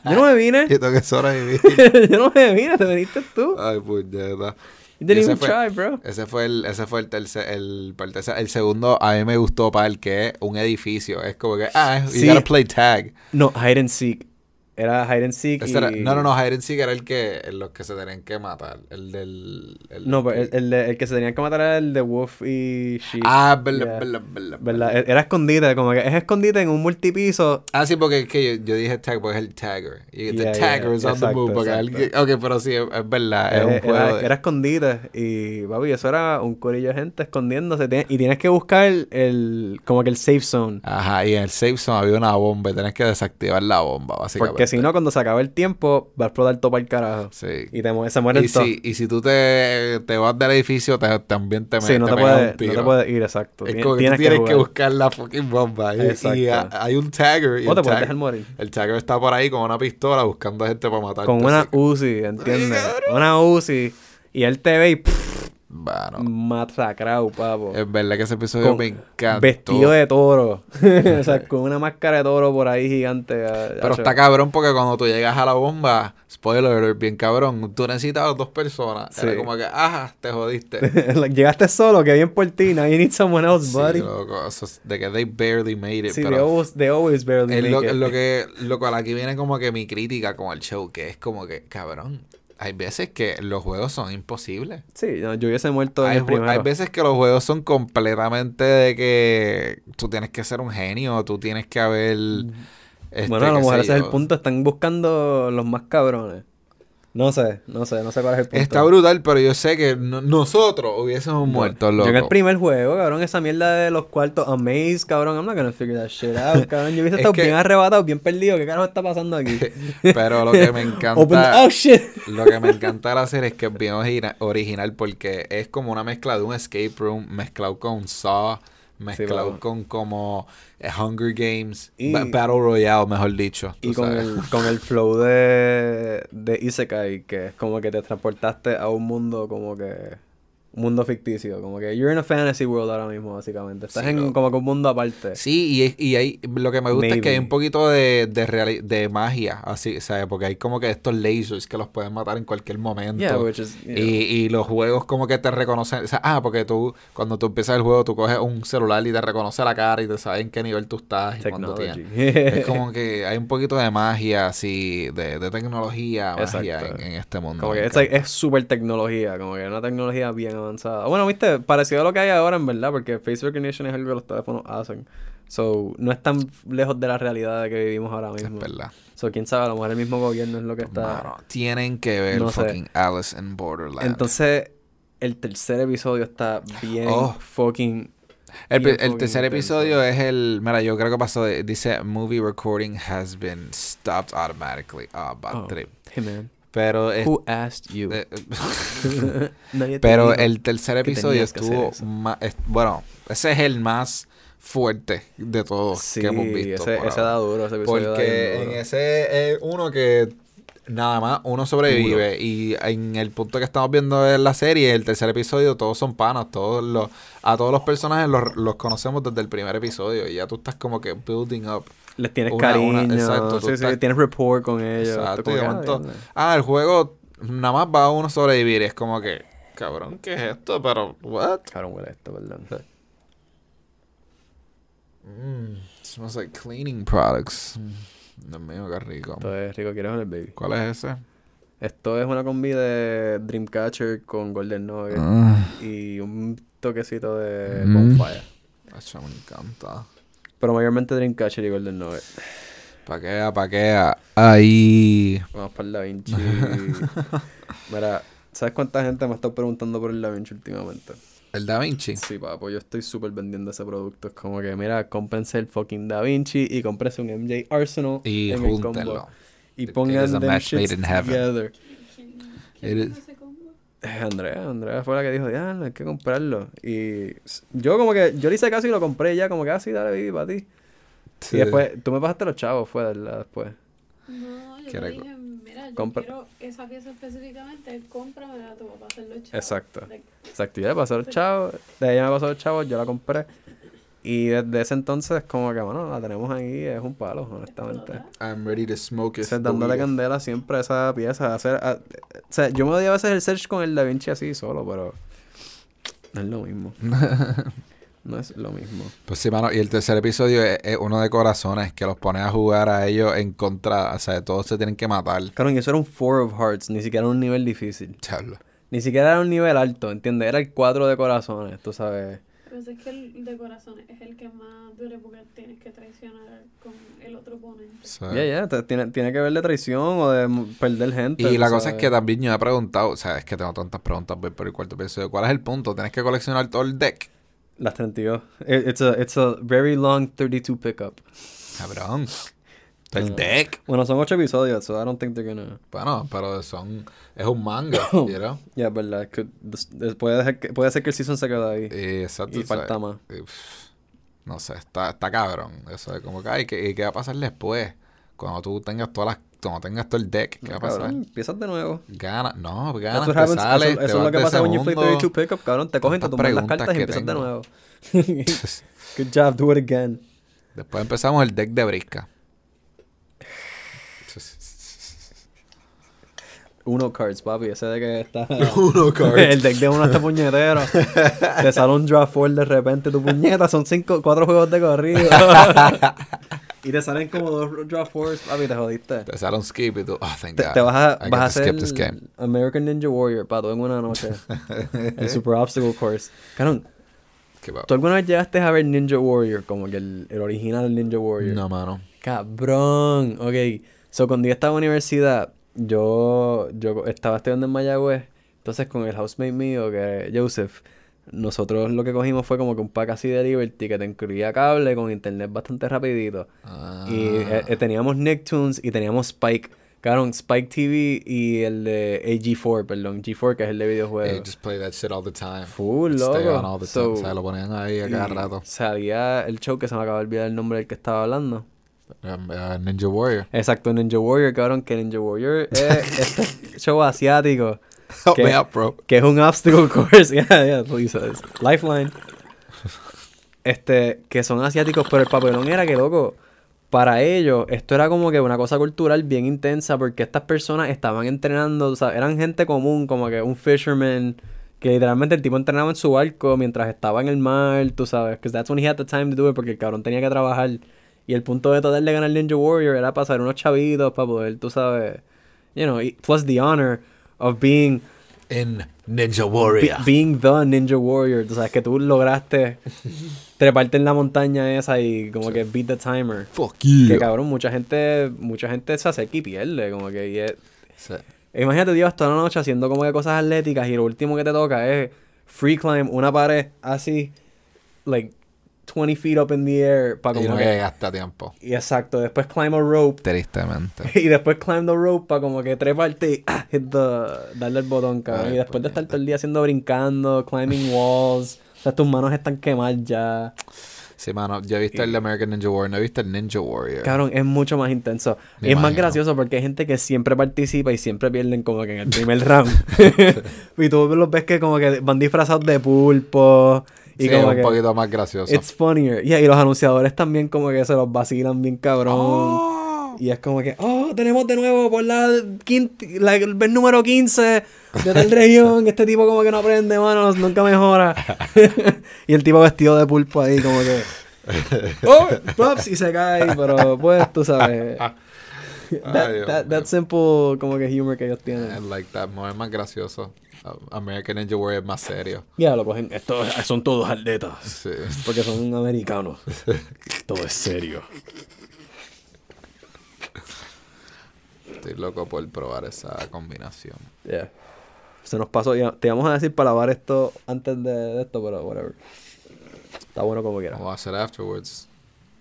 Yo no me vine. (laughs) Y tengo que sobrevivir. (laughs) yo no me vine, te viniste tú. Ay, puñeta. You didn't ese even fue- try, bro. Ese fue el, ese fue el tercer, el, el tercer- el segundo a mí me gustó para el que es un edificio. Es como que, ah, you Sí. gotta play tag. No, hide and seek. Era hide and seek y... era- no, no, no, Hide and Seek era el que, los que se tenían que matar. El del... el- No, pero el, el, de- el que se tenían que matar era el de Wolf y Sheep. Ah, verdad, Yeah. verdad, verdad, Era escondite, como que es escondite en un multipiso. Ah, sí, porque es que yo, yo dije tag porque es el tagger. Y the Yeah, tagger yeah, is on the exacto, move. Porque exacto. ok, pero sí, es, es verdad. Es un Eh, juego era, de- era escondite y, papi, eso era un corillo de gente escondiéndose. Y tienes que buscar el, como que el safe zone. Ajá, y en el safe zone había una bomba y tenés que desactivar la bomba, básicamente. Porque si no, cuando se acabe el tiempo, va a explotar todo para el carajo. Sí. Y te se mueren Y todos. si, y si tú te, te vas del edificio, te- también te, me- Sí, no te, un puedes, no te puedes ir, exacto. Es Tien- como que tú tienes que, jugar. buscar la fucking bomba. Y, Exacto. y ha- hay un tagger. Y O el, te puedes tag- dejar morir. el tagger está por ahí con una pistola buscando gente para matar. Con una Uzi, ¿entiendes? Una Uzi. Y él te ve y pff, Bueno, papo. es verdad que ese episodio Con- me encantó. Vestido de toro. (laughs) o sea, con una máscara de toro por ahí gigante. ah, Pero está cabrón porque cuando tú llegas a la bomba, spoiler alert, bien cabrón, tú necesitas dos personas. Sí. Era como que, ajá, te jodiste. (laughs) Llegaste solo, que bien por ti. Now you need someone else, Sí, buddy. loco, eso es de que they barely made it. Sí, they always, they always barely es make lo, it. es lo que, (laughs) lo cual aquí viene como que mi crítica con el show, que es como que, cabrón, hay veces que los juegos son imposibles. Sí, no, yo hubiese muerto en Hay, el primero. hay veces que los juegos son completamente de que tú tienes que ser un genio, tú tienes que haber... este, bueno, a lo mejor ese es el punto. Están buscando los más cabrones. No sé, no sé, no sé cuál es el punto. Está brutal, pero yo sé que no- nosotros hubiésemos muerto, Yo en el loco. primer juego, cabrón, esa mierda de los cuartos Amaze, cabrón, I'm not gonna figure that shit out, (laughs) cabrón. Yo hubiese Es estado que- bien arrebatado, bien perdido. ¿Qué carajo está pasando aquí? (laughs) Pero lo que me (laughs) Open- encanta... oh, shit. Lo que me encanta serie es que es bien origina- original porque es como una mezcla de un escape room mezclado con Saw, mezclado con como eh, Hunger Games, Y- Ba- Battle Royale, mejor dicho. Y con el, con el flow de, de Isekai, que es como que te transportaste a un mundo como que... Un mundo ficticio, como que you're in a fantasy world ahora mismo, básicamente. Estás Sí, en loco. como que un mundo aparte. Sí, y, es- y hay, lo que me gusta es que hay un poquito de, de, reali- de magia, así, ¿sabes? Porque hay como que estos lasers que los pueden matar en cualquier momento. Yeah, which is, you know, Y, y los juegos como que te reconocen, o sea, ah, porque tú, cuando tú empiezas el juego, tú coges un celular y te reconoce la cara y te sabe en qué nivel tú estás y cuándo technology. tienes. (laughs) Es como que hay un poquito de magia, así, de, de tecnología, magia en, en este mundo. Como que es, es súper tecnología, como que una tecnología bien avanzada. Bueno, viste, parecido a lo que hay ahora, en verdad, porque face recognition es algo que los teléfonos hacen. So, no es tan lejos de la realidad de que vivimos ahora Es mismo. verdad. So, quién sabe, a lo mejor el mismo gobierno es lo que está. Mano, tienen que ver No sé. fucking Alice in Borderland. Entonces, el tercer episodio está bien Oh. fucking. El, el tercer episodio es el. Mira, yo creo que pasó de. Dice: Movie recording has been stopped automatically. Ah, bad Oh, trip. hey man, Pero. es- who asked you? eh, (laughs) Nadie pero el tercer episodio estuvo. es- bueno, ese es el más fuerte de todos Sí, que hemos visto. ese, ese da duro, ese episodio Porque en ese es uno que nada más uno sobrevive y en el punto que estamos viendo en la serie, el tercer episodio, todos son panas, todos los, a todos los personajes los, los conocemos desde el primer episodio y ya tú estás como que building up. Les tienes una- cariño, una- exacto, sí, sí, tienes rapport con ellos. Exacto, de momento, ah, ah, el juego nada más va a uno sobrevivir es como que, cabrón, ¿qué es esto? Pero, what? Cabrón huele esto, perdón. Mm, smells like cleaning products. Mm, Dios mío, qué rico. Esto es rico, ¿quieres ver, baby? ¿Cuál es ese? Esto es una combi de Dreamcatcher con Golden Nugget Ah, y un toquecito de Mm. Bonfire. me encanta. Pero mayormente Dreamcatcher y Golden Nugget. Paquea, paquea. Ahí. Vamos para el Da Vinci. (laughs) Mira, ¿sabes cuánta gente me ha estado preguntando por el Da Vinci últimamente? El Da Vinci. Sí, papo, yo estoy súper vendiendo ese producto. Es como que, mira, cómprense el fucking Da Vinci y cómprense un MJ Arsenal Y en el júntenlo. combo. Y pongan them heaven. together. ¿Quién, It is- hizo ese combo? Eh, Andrea, Andrea fue la que dijo, ya, hay que comprarlo. Y yo como que, yo le hice caso y lo compré ya, como que así, dale, baby, para ti. Sí. Y después, tú me pasaste los chavos, fue, ¿verdad? Después. No, yo le dije, mira, yo Compra- quiero esa pieza específicamente, cómpramela a tu papá hacerlo chavos. Exacto. Like, Exacto, yo le pasé los chavos, de ella me pasó los chavos, yo la compré. Y desde ese entonces, como que, bueno, la tenemos ahí, es un palo, honestamente. I'm ready to smoke it. O sea, dándole candela siempre a esa pieza. Hacer, a- o sea, yo me doy a veces el search con el Da Vinci así solo, pero no es lo mismo. (laughs) no es lo mismo. Pues sí, mano. Y el tercer episodio es, es uno de corazones que los pone a jugar a ellos en contra. O sea, todos se tienen que matar. Claro, y eso era un Four of Hearts, ni siquiera un nivel difícil. Diablo. Ni siquiera era un nivel alto, ¿entiendes? Era el 4 de corazones, tú sabes. Pero es que el de corazones es el que más duele porque tienes que traicionar con el otro oponente. Ya, ya, te- tiene, tiene que ver de traición o de perder gente. Y la cosa es sabes. que también yo me he preguntado, o sea, es que tengo tantas preguntas voy por el cuarto episodio. ¿Cuál es el punto? ¿Tienes que coleccionar todo el deck? Las 32. It- It's a, it's a very long 32 pickup. Cabrón. El deck. Bueno, son 8 episodios, so I don't think they're gonna... Bueno, pero son. Es un manga, (coughs) you know? Ya, es verdad. could- puede, ser que, puede ser que el season se quede ahí. Y, exacto, y falta más. y, pff, no sé, está, está cabrón. Eso es como que, ay, ¿qué, ¿qué va a pasar después? Cuando tú tengas todas las. Cuando tengas todo el deck, ¿qué va a pasar? Cabrón, empiezas de nuevo. Gana, no, ganas, te happens. sales, eso, te eso es lo que pasa when you play mundo. 32 pickup, cabrón. Te cogen, te tumban las preguntas cartas y que empiezas de nuevo. (laughs) Good job, do it again. Después empezamos el deck de brisca. Uno cards, papi. Ese de que está... (laughs) Uno cards. el deck de uno está puñetero. Te sale un draft four de repente. Tu puñeta son cinco, cuatro juegos de corrido. (laughs) y te salen como dos Draw Force, papi, te jodiste. Te sale un skip y tú, oh, thank Te, God. te vas a, I vas a hacer skip this game. American Ninja Warrior para todo en una noche. (laughs) el Super Obstacle Course. Va- ¿tú alguna vez llegaste a ver Ninja Warrior? Como que el, el original Ninja Warrior. No, mano. Cabrón. Ok. So, cuando yo estaba en la universidad, yo, yo estaba estudiando en Mayagüez. Entonces, con el housemate mío, que Joseph, nosotros lo que cogimos fue como que un pack así de Liberty que te incluía cable con internet bastante rapidito. Ah. Y eh, eh, teníamos Nicktoons y teníamos Spike. Cabrón, Spike TV y el de AG4, perdón. G4, que es el de videojuegos. just play that shit all the time. Full, Stay loco. on all the So, time. O sea, lo ponían ahí a cada rato. Salía el show que se me acaba de olvidar el nombre del que estaba hablando. Uh, Ninja Warrior. Exacto, Ninja Warrior, cabrón, que Ninja Warrior es (laughs) este show asiático. Help que, me out, bro. que es un obstacle course. Yeah, yeah, please. Lifeline. Este, que son asiáticos, pero el papelón era que, loco, para ellos esto era como que una cosa cultural bien intensa porque estas personas estaban entrenando, o sea, eran gente común, como que un fisherman, que literalmente el tipo entrenaba en su barco mientras estaba en el mar, tú sabes, because that's when he had the time to do it porque el cabrón tenía que trabajar. Y el punto de tratar de ganar Ninja Warrior era pasar unos chavitos para poder, tú sabes, you know, plus the honor of being In Ninja Be- Warrior. being the Ninja Warrior, tú sabes que tú lograste (laughs) treparte en la montaña esa y como que beat the timer. Fuck you. Que cabrón, mucha gente, mucha gente se acerca y pierde, como que y es- Sí. imagínate llevas toda la noche haciendo como que cosas atléticas y lo último que te toca es free climb una pared así like 20 feet up in the air para Y como no que llegaste a tiempo. y exacto, después climb a rope Tristemente. (laughs) y después climb the rope para como que treparte y ah, hit the- darle el botón, cabrón. Ay, y después de estar todo el día haciendo brincando, climbing walls, o sea, tus manos están quemadas ya. Sí, mano. Yo he visto el American Ninja Warrior. No he visto el Ninja Warrior. Cabrón, es mucho más intenso. Me y es más gracioso porque hay gente que siempre participa y siempre pierden como que en el primer (laughs) round. (laughs) y tú los ves que como que van disfrazados de pulpo. Y sí, como es un poquito más gracioso. It's funnier. Yeah, y los anunciadores también como que se los vacilan bien cabrón. Oh. Y es como que, oh, tenemos de nuevo por la, el número 15 de tal región. Este tipo como que no aprende, mano, nunca mejora. (laughs) y el tipo vestido de pulpo ahí como que, (laughs) oh, props, y se cae. Pero pues, tú sabes. That, that, simple como que humor que ellos I tienen. like that. Es más gracioso. American Ninja Warrior es más serio. Ya, lo cogen. Estos son todos atletas. Sí. Porque son americanos. (laughs) Todo es serio. Estoy loco por probar esa combinación. Yeah. Se nos pasó. ya- Te íbamos a decir para lavar esto antes de, de esto, pero whatever. Está bueno como quiera. I'll watch it afterwards.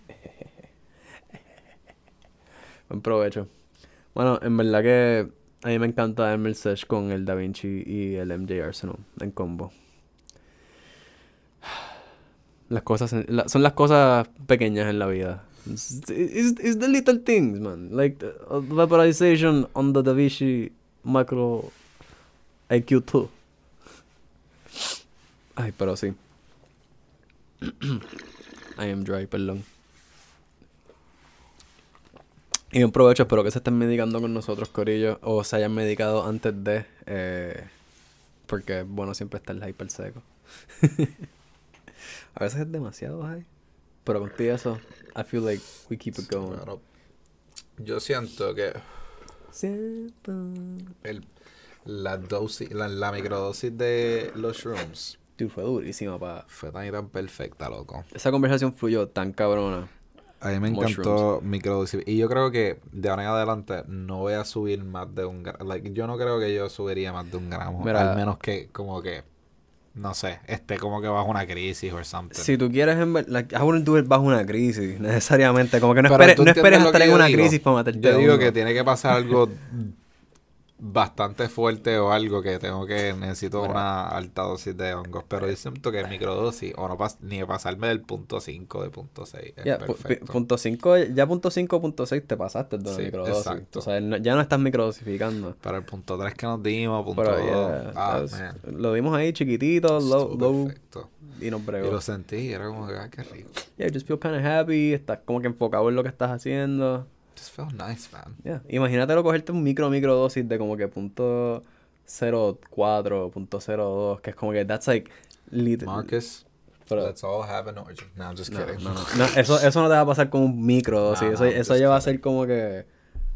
(laughs) Buen provecho. Bueno, en verdad que a mí me encanta el sesh con el Da Vinci y el MJ Arsenal en combo. Las cosas la- son las cosas pequeñas en la vida. It's, it's- it's the little things, man. Like uh, vaporization on the Da Vinci Micro IQ2. Ay, pero sí. (coughs) I am dry, perdón. Y un provecho, espero que se estén medicando con nosotros, Corillo, o se hayan medicado antes de, eh, porque es bueno siempre estar hyper seco. (laughs) A veces es demasiado high, pero contigo eso, I feel like we keep it going. Claro. Yo siento que Siento- el, la, dosis, la, la microdosis de los shrooms Dude, fue durísima, pa. fue tan y tan perfecta, loco. Esa conversación fluyó tan cabrona. A mí me encantó microdosis. Y yo creo que de ahora en adelante no voy a subir más de un gramo. Like, yo no creo que yo subiría más de un gramo. Mira. al menos que, como que, no sé, esté como que bajo una crisis o something. Si tú quieres, en ver, like, I wouldn't do it bajo una crisis, necesariamente. Como que no Pero esperes, no esperes que en una digo. crisis para matarte Yo digo uno. que tiene que pasar algo bastante fuerte o algo que tengo que necesito Mira. una alta dosis de hongos. Pero yo siento que microdosis, o no pas ni pasarme del punto 5 de punto 6. Es Ya, perfecto. punto 5, ya punto 5, punto 6 te pasaste de la Sí, microdosis. exacto. O sea, no- ya no estás microdosificando. Para el punto 3 que nos dimos, punto Pero 2. ya, ah, lo dimos ahí chiquitito, low, low, perfecto. y nos Y bregó. lo sentí, era como que, ah, qué rico. Yeah, just feel kind of happy, estás como que enfocado en lo que estás haciendo. Just felt nice, man. Yeah. Imagínatelo cogerte un micro microdosis de como que punto 04, punto 02, que es como que that's like Marcus, Pero- Let's all have an orgy. No, I'm just No, kidding. no, no. No, eso, eso no te va a pasar con un micro. No, eso, eso just lleva a ser como que.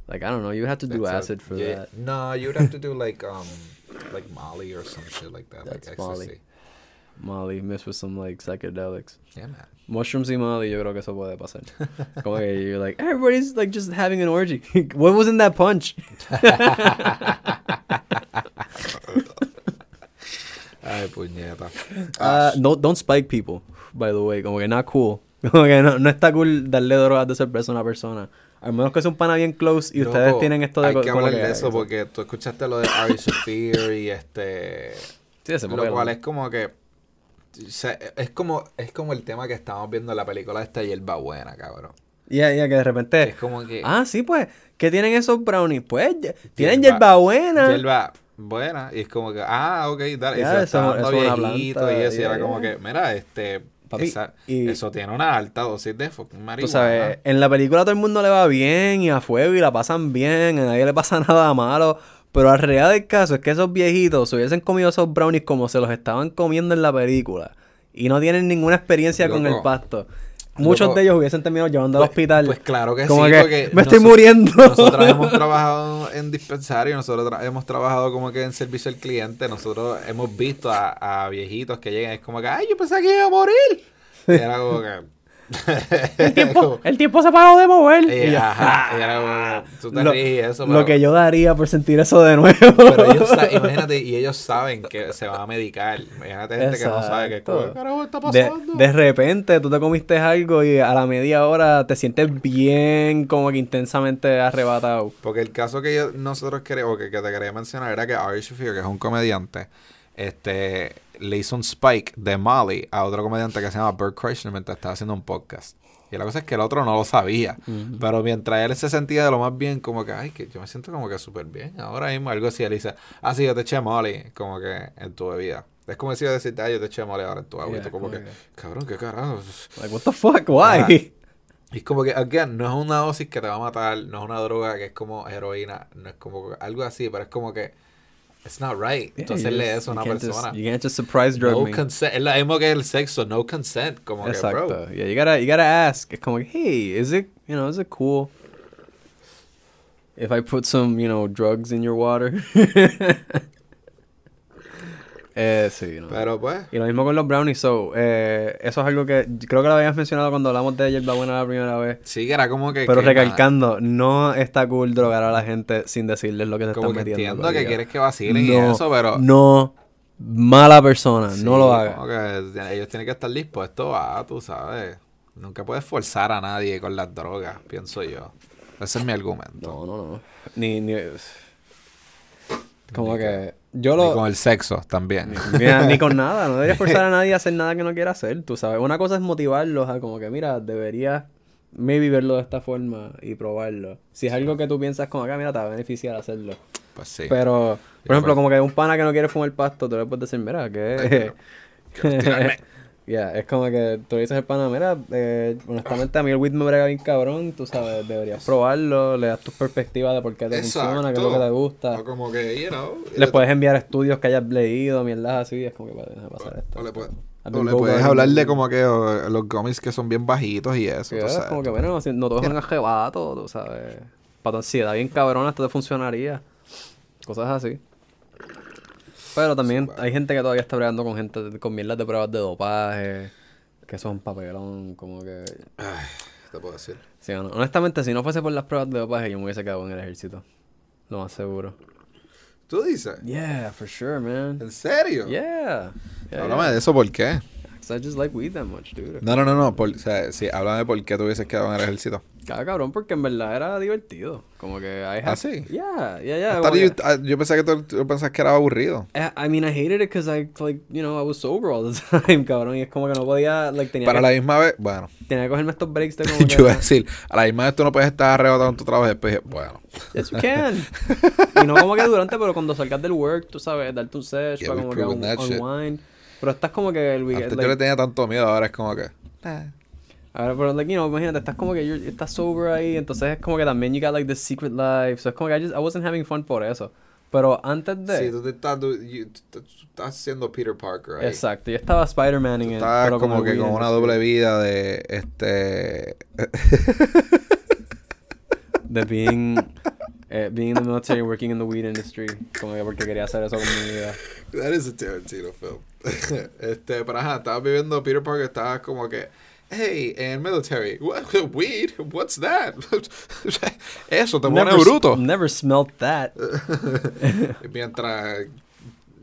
Like, I don't know, you have to do That's a- acid for yeah, that. No, you would have to do like um like Molly or some shit like that. That's like Molly. ecstasy. Molly mixed with some like psychedelics. Yeah, man. Mushrooms y Molly, yo creo que eso puede pasar. Como que you're like, everybody's like just having an orgy. (laughs) what was in that punch? (laughs) Ay, puñeta. (laughs) Ah, no, don't spike people, by the way. Como que not cool. Como que no, no está cool darle drogas de sorpresa a una persona. Al menos que sea un pana bien close y ustedes Loco, tienen esto de Hay que hablar de eso porque tú escuchaste lo de Ari Shafir y este. Sí, ese Lo cual es como que. O sea, es como, es como el tema que estamos viendo en la película esta Hierba Buena, cabrón. Ya, ya, que de repente. Es como que. Ah, sí, pues. ¿Qué tienen esos brownies? Pues, tienen Hierba- buena. Hierba buena. Y es como que, ah, ok, dale. Ya, y se eso- está dando eso viejito y eso. y era como que, mira, este. Papi, esa- y- eso tiene una alta dosis de fucking marihuana. Tú sabes, en la película todo el mundo le va bien y a fuego y la pasan bien, a nadie le pasa (laughs) nada malo. Pero al real del caso es que esos viejitos se hubiesen comido esos brownies como se los estaban comiendo en la película. Y no tienen ninguna experiencia con el pasto. Muchos Loco. de ellos hubiesen terminado llevando al Pues- hospital. Pues claro que como sí, que, porque me estoy muriendo. (laughs) Nosotros (laughs) hemos trabajado en dispensario, nosotros tra- hemos trabajado como que en servicio al cliente, nosotros hemos visto a, a viejitos que llegan, es como que, ay, yo pensé que iba a morir. Y era como que... el, (laughs) tiempo, el tiempo se paró de mover. Y, Y yo, ajá, y era como que, tú te lo, ríes que yo daría por sentir eso de nuevo. pero ellos (laughs) imagínate, y ellos saben que se van a medicar. Imagínate gente que no sabe que. ¿qué carajo está De, repente tú te comiste algo y a la media hora te sientes bien como que intensamente arrebatado. Porque el caso que yo- nosotros queremos, que, que te quería mencionar era que Ari Shafir, que es un comediante, este, le hizo un spike de Molly a otro comediante que se llama Bert Kreischer mientras estaba haciendo un podcast. Y la cosa es que el otro no lo sabía. Pero mientras él se sentía de lo más bien, como que, ay, que yo me siento como que súper bien. Ahora mismo algo así, él dice, ah, sí, yo te eché Molly, como que en tu bebida. Es como si yo decirte, ay, yo te eché Molly ahora en tu agua. y tú como como que, que- cabrón, qué carajo. Like, what the fuck? Why? (laughs) Y es como que, again, no es una dosis que te va a matar, no es una droga que es como heroína, no es como algo así, pero es como que, it's not right. Yeah, hacerle eso a una can't just- persona. you can't just surprise drug No me. consent. Es lo mismo que el sexo, no consent. Como que, Exacto. bro. Yeah, you gotta, you gotta ask. Es como hey, is it, you know, is it cool if I put some, you know, drugs in your water? (laughs) eh, sí, no. Pero pues, Y lo mismo con los brownies, so, eh, eso es algo que creo que lo habías mencionado cuando hablamos de Yerba Buena la primera vez. sí que era como que. Pero que, recalcando, no está cool drogar a la gente sin decirles lo que se Como están que metiendo. entiendo que quieres que vacilen y No, eso, pero. No, mala persona, sí, no lo haga. Como que ellos tienen que estar dispuestos a, tú sabes. Nunca puedes forzar a nadie con las drogas, pienso yo. Ese es mi argumento. No, no, no. Ni, ni. Como Ni que. Yo con el sexo también. Mira, ni con nada, no deberías forzar a (laughs) nadie a hacer nada que no quiera hacer, tú sabes. Una cosa es motivarlos a como que, mira, deberías maybe verlo de esta forma y probarlo. Si es algo que tú piensas como acá, mira, te va a beneficiar hacerlo. Pues sí. Pero, por ejemplo, pues- como que un pana que no quiere fumar pasto, tú le puedes decir, mira, que... (laughs) Ya, es como que tú dices al pana, mira, eh, honestamente a mí el weed me brega bien cabrón, tú sabes, deberías probarlo, le das tu perspectiva de por qué te funciona, qué es lo que te gusta. O como que, you know. Le puedes enviar estudios que hayas leído, mierdas así, es como que puede dejar pasar esto. O le, puedes- o le go puedes garden. hablar de como que o, los gummies que son bien bajitos y eso. Sí, tú sabes. como que, bueno, no, si- no todo es un arrebato, tú sabes. Para tu ansiedad bien cabrón, esto te funcionaría. Cosas así. Pero también hay gente que todavía está bregando con gente con mierdas de pruebas de dopaje, que son papelón, como que... Ay, te puedo decir. Sí, no. Honestamente, si no fuese por las pruebas de dopaje, yo me hubiese quedado en el ejército. Lo más seguro. ¿Tú dices? Yeah, for sure, man. ¿En serio? Yeah. yeah Háblame yeah. de eso, ¿por qué? 'Cause I just like weed that much, dude. No, no, no, no. Por, o sea, sí, háblame por qué te hubieses quedado en el ejército. Cada cabrón, porque en verdad era divertido. Como que I ¿Ah, had- sí? Yeah, yeah, yeah. I que- you- ah, yo pensé que tú, tú pensabas que era aburrido. Eh, I mean, I hated it because I, like, you know, I was sober all the (laughs) time, cabrón. Y es como que no podía, like, tenía, Para que, la misma vez, bueno, (laughs) tenía que cogerme estos breaks de (laughs) como yo iba a decir, a la misma vez tú no puedes estar arrebatado en tu trabajo y después dije, bueno. Yes, you can. y no como que durante, pero cuando salgas del work, tú sabes, darte un sesh Yeah, para como que un, that shit. Pero estás como que el weekend, Antes like, yo le tenía tanto miedo, ahora es como que... Ahora, pero, like, you know, imagínate, estás como que you're- estás sober ahí, entonces es como que también you got, like, the secret life. So es como que I, just, I wasn't having fun por eso. Pero antes de... Sí, tú, te estás, tú, you- tú- tú estás siendo Peter Parker ahí. Exacto, yo estaba Spider-Man en el... estás como que con una doble vida de este (laughs) De being... eh, being in the military, working in the weed industry. Como que porque quería hacer eso con mi vida. That is a Tarantino film. (laughs) este, pero ajá, estabas viviendo Peter Parker, estabas como que, hey, en military, what, (laughs) weed, what's that? (laughs) Eso te pone bruto. Never smelt that. Mientras,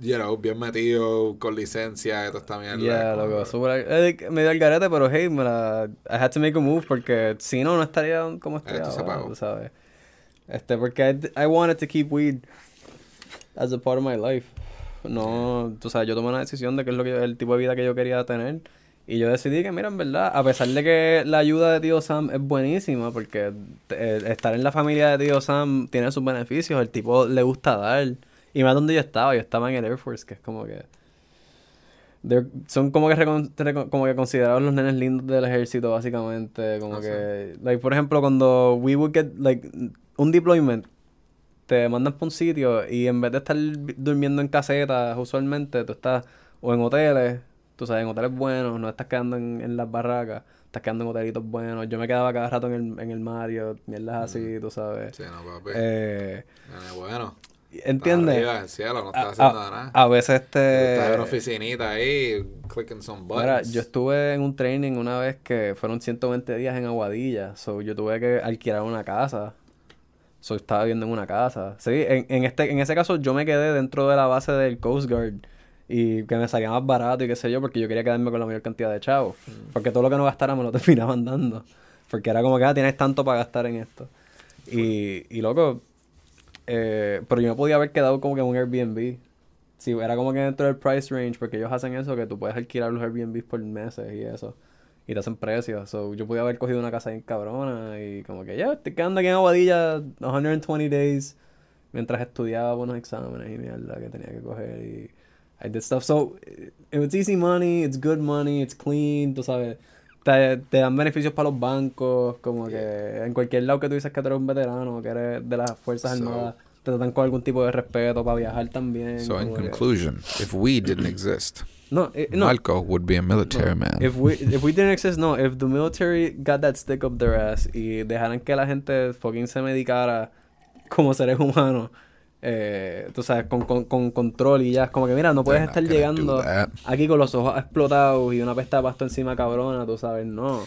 you know, bien metido con licencia toda esta mierda. Yeah, loco, eh, medio al garete, pero hey, me la, I had to make a move porque si no, no estaría como estoy Esto ahora, sabes. Este, porque I, I wanted to keep weed as a part of my life. No, tú sabes, yo tomé una decisión de qué es lo que yo- el tipo de vida que yo quería tener. Y yo decidí que, mira, en verdad, a pesar de que la ayuda de tío Sam es buenísima, porque eh, estar en la familia de tío Sam tiene sus beneficios, el tipo le gusta dar. Y más donde yo estaba, yo estaba en el Air Force, que es como que... son como que, como que considerados los nenes lindos del ejército, básicamente. Como Ah, que, like, por ejemplo, cuando we would get, like, un deployment, te mandan para un sitio y en vez de estar durmiendo en casetas, usualmente, tú estás o en hoteles, tú sabes, en hoteles buenos, no estás quedando en, en las barracas, estás quedando en hotelitos buenos. Yo me quedaba cada rato en el, en el Mario, mierdas así, tú sabes. Sí, no, papi. Eh, bueno. ¿Entiendes? Arriba, en el cielo, no A, estás haciendo a- nada. a veces este... Estás en una oficinita ahí, clicking some buttons. Mira, yo estuve en un training una vez que fueron 120 días en Aguadilla. So, yo tuve que alquilar una casa. So, estaba viviendo en una casa. Sí, en, en, este, en ese caso yo me quedé dentro de la base del Coast Guard. Y que me salía más barato y qué sé yo, porque yo quería quedarme con la mayor cantidad de chavos. Porque todo lo que no gastara me lo (laughs) terminaban dando. Porque era como que, ah, tienes tanto para gastar en esto. Y, y loco, eh, pero yo me podía haber quedado como que en un Airbnb. Sí, era como que dentro del price range, porque ellos hacen eso, que tú puedes alquilar los Airbnbs por meses y eso. Y te hacen precios. So, yo podía haber cogido una casa bien cabrona y como que ya, estoy quedando aquí en Aguadilla 120 days mientras estudiaba unos exámenes y mierda que tenía que coger y I did stuff. So, it was easy money, it's good money, it's clean, tú sabes. Te, te dan beneficios para los bancos, como que en cualquier lado que tú dices que tú eres un veterano, que eres de las Fuerzas So- Armadas, te tratan con algún tipo de respeto para viajar también. So, in como que- conclusion, if weed didn't exist, no, eh, no, Malco would be a military man. If we, if we didn't exist, no. If the military got that stick up their ass y dejaran que la gente fucking se medicara como seres humanos, eh, tú sabes, con, con, con control y ya, es como que mira, no puedes They're estar llegando aquí con los ojos explotados y una pesta de pasto encima cabrona, tú sabes, no.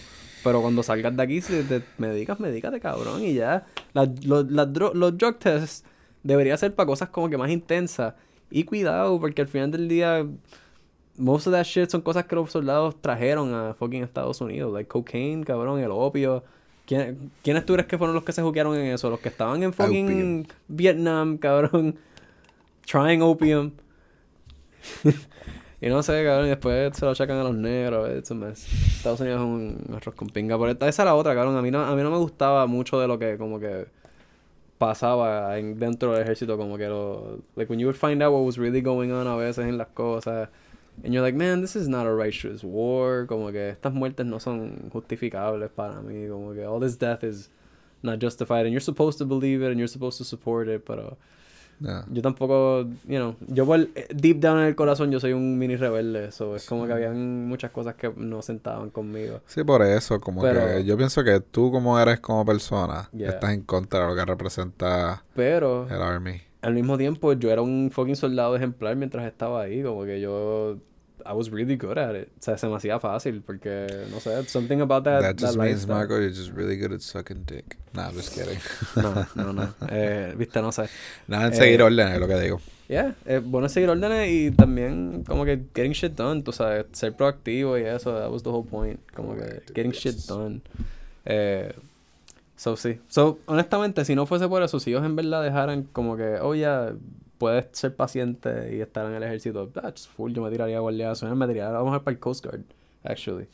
Pero cuando salgas de aquí, si te medicas, medícate cabrón y ya. Las- los, las los drug tests debería ser para cosas como que más intensas. Y cuidado, porque al final del día most of that shit son cosas que los soldados trajeron a fucking Estados Unidos. Like cocaine, cabrón, el opio. ¿Quién- ¿Quiénes tú crees que fueron los que se juquearon en eso? Los que estaban en fucking Vietnam, cabrón. Trying opium. (laughs) y no sé, cabrón, y después se lo achacan a los negros. It's a mess. Estados Unidos es un arroz con pinga. Pero esta, esa es la otra, cabrón. A mí, no, a mí no me gustaba mucho de lo que como que pasaba en, dentro del ejército. Como que lo... Like, when you would find out what was really going on a veces en las cosas. And you're like, man, this is not a righteous war. Como que estas muertes no son justificables para mí. Como que all this death is not justified. And you're supposed to believe it and you're supposed to support it. Pero Yo tampoco, you know, yo por eh, deep down en el corazón yo soy un mini rebelde. Eso es como que habían muchas cosas que no sentaban conmigo. Sí, por eso, como Pero- que yo pienso que tú como eres como persona, Yeah. estás en contra de lo que representa Pero el Army. al mismo tiempo yo era un fucking soldado ejemplar mientras estaba ahí. Como que yo, I was really good at it. O sea, se me hacía fácil porque, no sé, something about that, That just means, lifestyle. Marco, you're just really good at sucking dick. Nah, I'm just kidding. No, no, no. (laughs) Eh, Viste, no sé. Nada en Eh, seguir órdenes, es lo que digo. Yeah, es bueno seguir órdenes y también como que getting shit done, tú sabes, ser proactivo y eso, that was the whole point, como que getting shit done. Eh, so sí, so honestamente si no fuese por eso, si ellos en verdad dejaran como que, oh ya, puedes ser paciente y estar en el ejército, that's full, yo me tiraría a guardiazo, me tiraría a lo mejor para el Coast Guard, actually.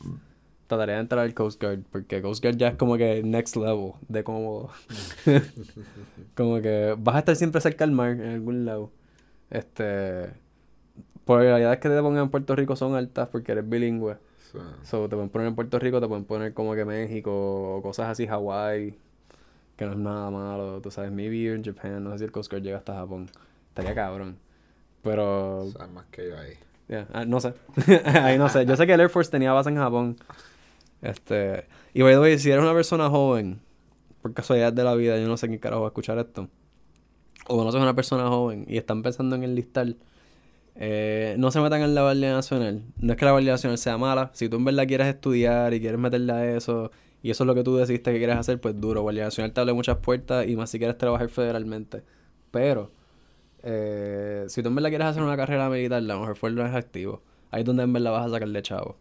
Trataría de entrar al Coast Guard, porque Coast Guard ya es como que next level de cómodo. (laughs) como que vas a estar siempre cerca del mar, en algún lado. Este. Probabilidades que te pongan en Puerto Rico son altas porque eres bilingüe. So, So, te pueden poner en Puerto Rico, te pueden poner como que México o cosas así, Hawái, que no es nada malo. Tú sabes, maybe you're in Japan, no sé si el Coast Guard llega hasta Japón. Estaría cabrón. Pero. Sabes más que yo ahí. ah, no sé. (laughs) ahí no sé. Yo sé que el Air Force tenía base en Japón. Este. Y by the way, si eres una persona joven, por casualidad de la vida, yo no sé quién carajo va a escuchar esto. O no sos una persona joven y están pensando en enlistar. Eh, no se metan en la Guardia Nacional. No es que la Guardia Nacional sea mala. Si tú en verdad quieres estudiar y quieres meterle a eso, y eso es lo que tú decidiste que quieres hacer, pues duro. Guardia Nacional te abre muchas puertas y más si quieres trabajar federalmente. Pero, eh, si tú en verdad quieres hacer una carrera militar, la mejor forma es activo. Ahí es donde en verdad vas a sacar de chavo.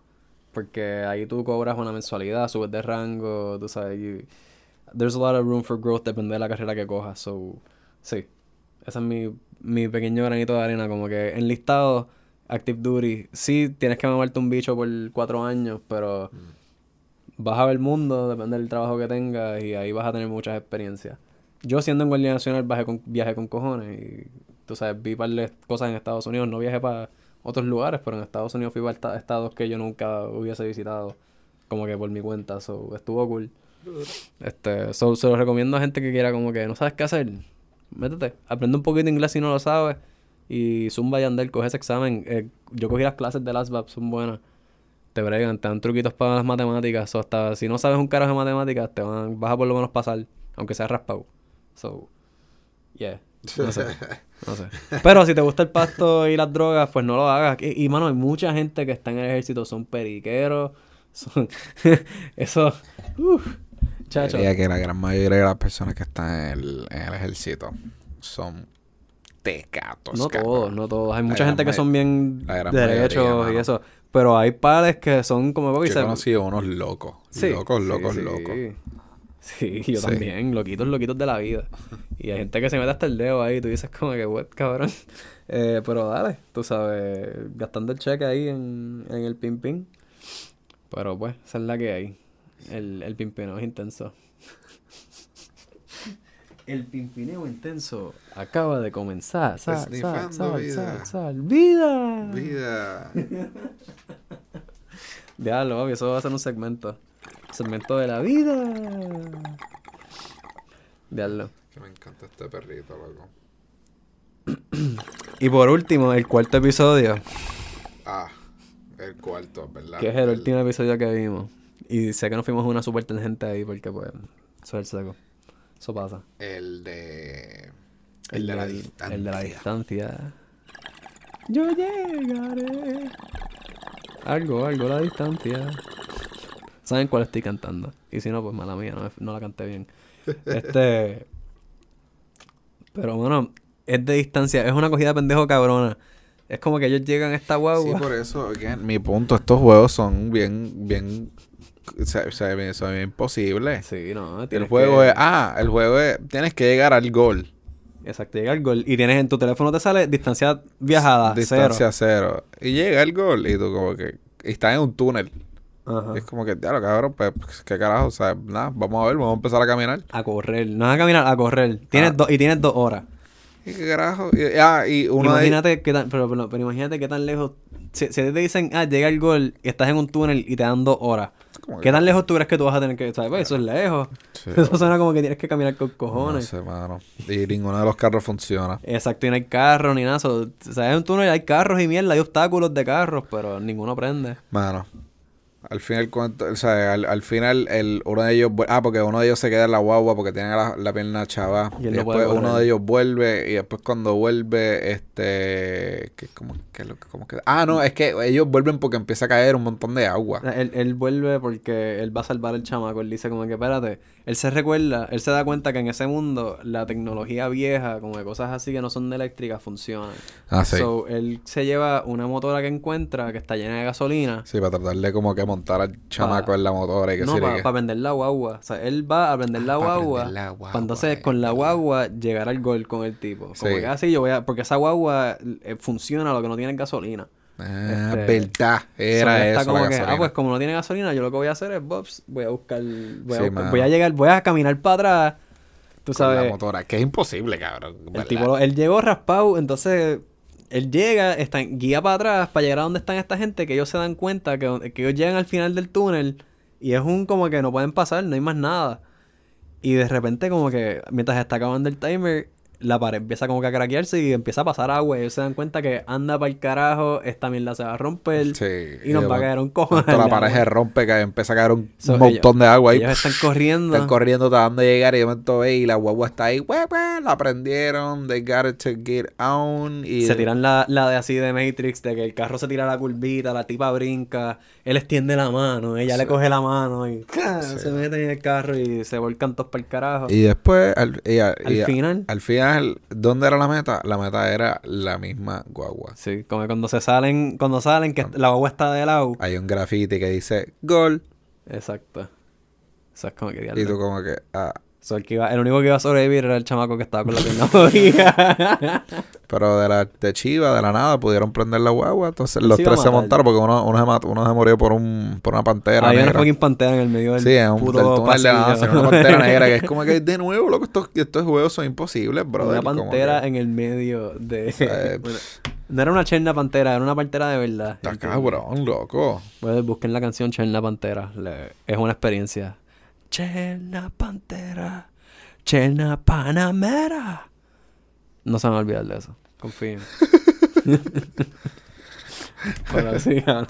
Porque ahí tú cobras una mensualidad, subes de rango, tú sabes. there's a lot of room for growth, depende de la carrera que cojas. So, sí. Ese es mi, mi pequeño granito de arena. Como que enlistado, Active Duty. Sí, tienes que mamarte un bicho por cuatro años, pero vas a ver el mundo, depende del trabajo que tengas y ahí vas a tener muchas experiencias. Yo siendo en Guardia Nacional viajé con, viajé con cojones y tú sabes, vi par de cosas en Estados Unidos, no viajé para otros lugares, pero en Estados Unidos fui para esta- estados que yo nunca hubiese visitado, como que por mi cuenta, so estuvo cool. Este, so, se lo recomiendo a gente que quiera como que no sabes qué hacer, métete, aprende un poquito de inglés si no lo sabes y zumba y andar, coge ese examen. Eh, yo cogí las clases de las VAP, son buenas te bregan, te dan truquitos para las matemáticas. O hasta si no sabes un carajo de matemáticas, te van, vas a por lo menos pasar, aunque sea raspado. So, yeah. No sé. No sé. (laughs) Pero si te gusta el pasto y las drogas, pues no lo hagas. Y, y, mano, hay mucha gente que está en el ejército, son periqueros. Son. (laughs) Eso. Uf, chacho. Diría que la gran mayoría de las personas que están en el, en el ejército son tecatos. No todos, no todos. Hay mucha gente que son bien derechos mayoría, y eso. Pero hay padres que son como Yo he conocido unos locos. Sí, locos, sí, locos, sí. locos. Sí, (laughs) yo Sí. también, loquitos, loquitos de la vida. Y hay gente que se mete hasta el dedo ahí tú dices como que, what, cabrón. Eh, pero dale, tú sabes, gastando el cheque ahí en, en el pin pin. Pero pues, esa es la que hay. El, el pimpineo es intenso. El pimpineo intenso acaba de comenzar. Sal, sal, sal, vida. sal, sal. ¡Vida! Vida. (laughs) Diablo, eso va a ser un segmento. Segmento de la vida. Diablo. que me encanta este perrito, loco. Y por último, el cuarto episodio, Ah, el cuarto, ¿verdad? que es el último episodio que vimos. Y sé que nos fuimos una super tangente ahí porque, pues, eso es el seco. Eso pasa. El de. El, de la distancia. El de la distancia. Yo llegaré. Algo, algo, la distancia. ¿Saben cuál estoy cantando? Y si no, pues mala mía, no, no la canté bien. (laughs) Este. Pero bueno, es de distancia. Es una cogida de pendejo cabrona. Es como que ellos llegan a esta Sí, guagua. por eso, again, mi punto, estos juegos son bien, bien, o sea, o sea, bien- son bien imposibles. Sí, no. el juego que- es, ah, el juego es, tienes que llegar al gol. Exacto, llega el gol. Y tienes en tu teléfono te sale distancia viajada, distancia cero. cero. Y llega el gol y tú como que, y estás en un túnel. Ajá. Es como que, diablo, cabrón, pues, qué carajo, o sea, nada, vamos a ver, vamos a empezar a caminar. A correr. No es a caminar, a correr. Tienes Ah. dos y tienes dos horas. ¿Y qué carajo? Y, ah, y uno de imagínate qué tan, pero, pero, pero imagínate qué tan lejos. Si, si te dicen, ah, llega el gol y estás en un túnel y te dan dos horas. que- ¿Qué tan lejos tú crees que tú vas a tener que.? ¿Sabes? Pues eso es lejos. Sí, (laughs) Eso suena como que tienes que caminar con no cojones. sé, mano. Y ninguno de los carros funciona. Exacto, y no hay carros ni nada. o sea, es un túnel y hay carros y mierda, hay obstáculos de carros, pero ninguno prende. Mano, al final, o sea, al, al final, el, uno de ellos, ah, porque uno de ellos se queda en la guagua porque tiene la, la pierna chava. Y Y, no después uno de ellos vuelve y después cuando vuelve, este, que lo que como que, ah, no, es que ellos vuelven porque empieza a caer un montón de agua. Él, él vuelve porque él va a salvar al chamaco. Él dice como que, espérate, él se recuerda, él se da cuenta que en ese mundo la tecnología vieja, como de cosas así que no son eléctricas, funcionan. Ah, sí. So, él se lleva una motora que encuentra que está llena de gasolina. Sí, para tratar de como que montar al chamaco Pa- en la motora y que No, para que- vender la guagua. O sea, él va a vender la Ah, guagua. la guagua, Para entonces es con la guagua llegar al gol con el tipo. Como Sí. que así yo voy a. Porque esa guagua eh, funciona, lo que no tiene es gasolina. Ah, este, verdad. Era eso como la que, ah, pues como no tiene gasolina, yo lo que voy a hacer es, Bobs, voy a buscar, voy a, Sí, buscar- mano. voy a llegar, voy a caminar para atrás, tú Con la sabes, motora, que es imposible, cabrón. el ¿verdad? tipo, él llegó raspado, entonces, él llega, está, guía para atrás para llegar a donde están esta gente, que ellos se dan cuenta que, que ellos llegan al final del túnel, y es un como que no pueden pasar, no hay más nada, y de repente como que, mientras está acabando el timer, la pared empieza como que a craquearse y empieza a pasar agua. Y ellos se dan cuenta que anda para el carajo, esta mierda se va a romper Sí. y nos va a caer un cojón. Cuando la (laughs) pared se rompe, que empieza a caer un So, montón de agua ahí. Ellos están corriendo. Están corriendo tratando de llegar y de momento ve y la guagua está ahí. "Hue, hue", La prendieron. They got it to get on. Y Se tiran la, la de así de Matrix, de que el carro se tira la curvita, la tipa brinca, él extiende la mano, ella le coge la mano y se meten en el carro y se volcan todos para el carajo. Y después, al, y a- Al y a- final. al final, ¿dónde era la meta? La meta era la misma guagua. Sí, como que cuando se salen, cuando salen, que la guagua está de lado. Hay un graffiti que dice gol. Exacto. Eso es como que Y tú como que, ah. So, el, que iba- el único que iba a sobrevivir era el chamaco que estaba con la jodida. (laughs) Pero de la de Chiva, de la nada, pudieron prender la guagua. Entonces los tres se montaron porque uno, uno, se, mató, uno se murió por un por una pantera Había una negra. fucking pantera en el medio del Sí, en un puto túnel de la nación, una pantera (laughs) negra que es como que de nuevo, loco, estos, estos juegos son imposibles, brother. Una pantera que- en el medio de... Eh, (laughs) Bueno, no era una cherna pantera, era una pantera de verdad. Está ¿entiendes? cabrón, loco. Pues busquen la canción Cherna Pantera. Le- es una experiencia. Cherna Pantera. Cherna Panamera. No se van a olvidar de eso. Confíen. (laughs) Pero (laughs) sí, no.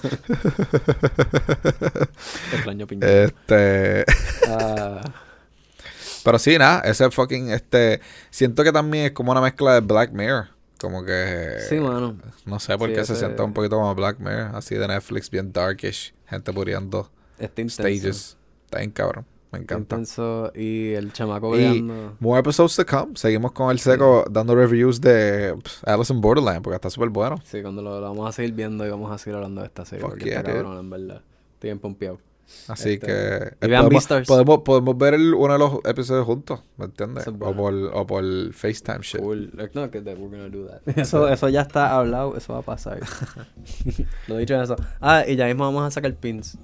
Extraño piñón. Este. Ah, Pero sí, nada, ese fucking. Este. Siento que también es como una mezcla de Black Mirror. Como que. sí, mano. No sé por Sí, qué se siente un poquito como Black Mirror. Así de Netflix, bien darkish. Gente muriendo. Este. Stages. Está bien cabrón. Me encanta. intenso. Y el chamaco Y peleando. more episodes to come. Seguimos con el seco dando reviews de pff, Alice in Borderland porque está súper bueno. Sí, cuando lo, lo vamos a seguir viendo y vamos a seguir hablando de esta serie. Fuck porque yeah, está dude. cabrón, en verdad. Estoy bien pompeado. Así Este, que y vean podemos, podemos, podemos ver el- uno de los episodios juntos, ¿me entiendes? O por, o por FaceTime shit. Cool. No, que we're gonna do that. (laughs) Eso, eso ya está hablado, eso va a pasar. (laughs) Lo dicho eso. Ah, y ya mismo vamos a sacar pins.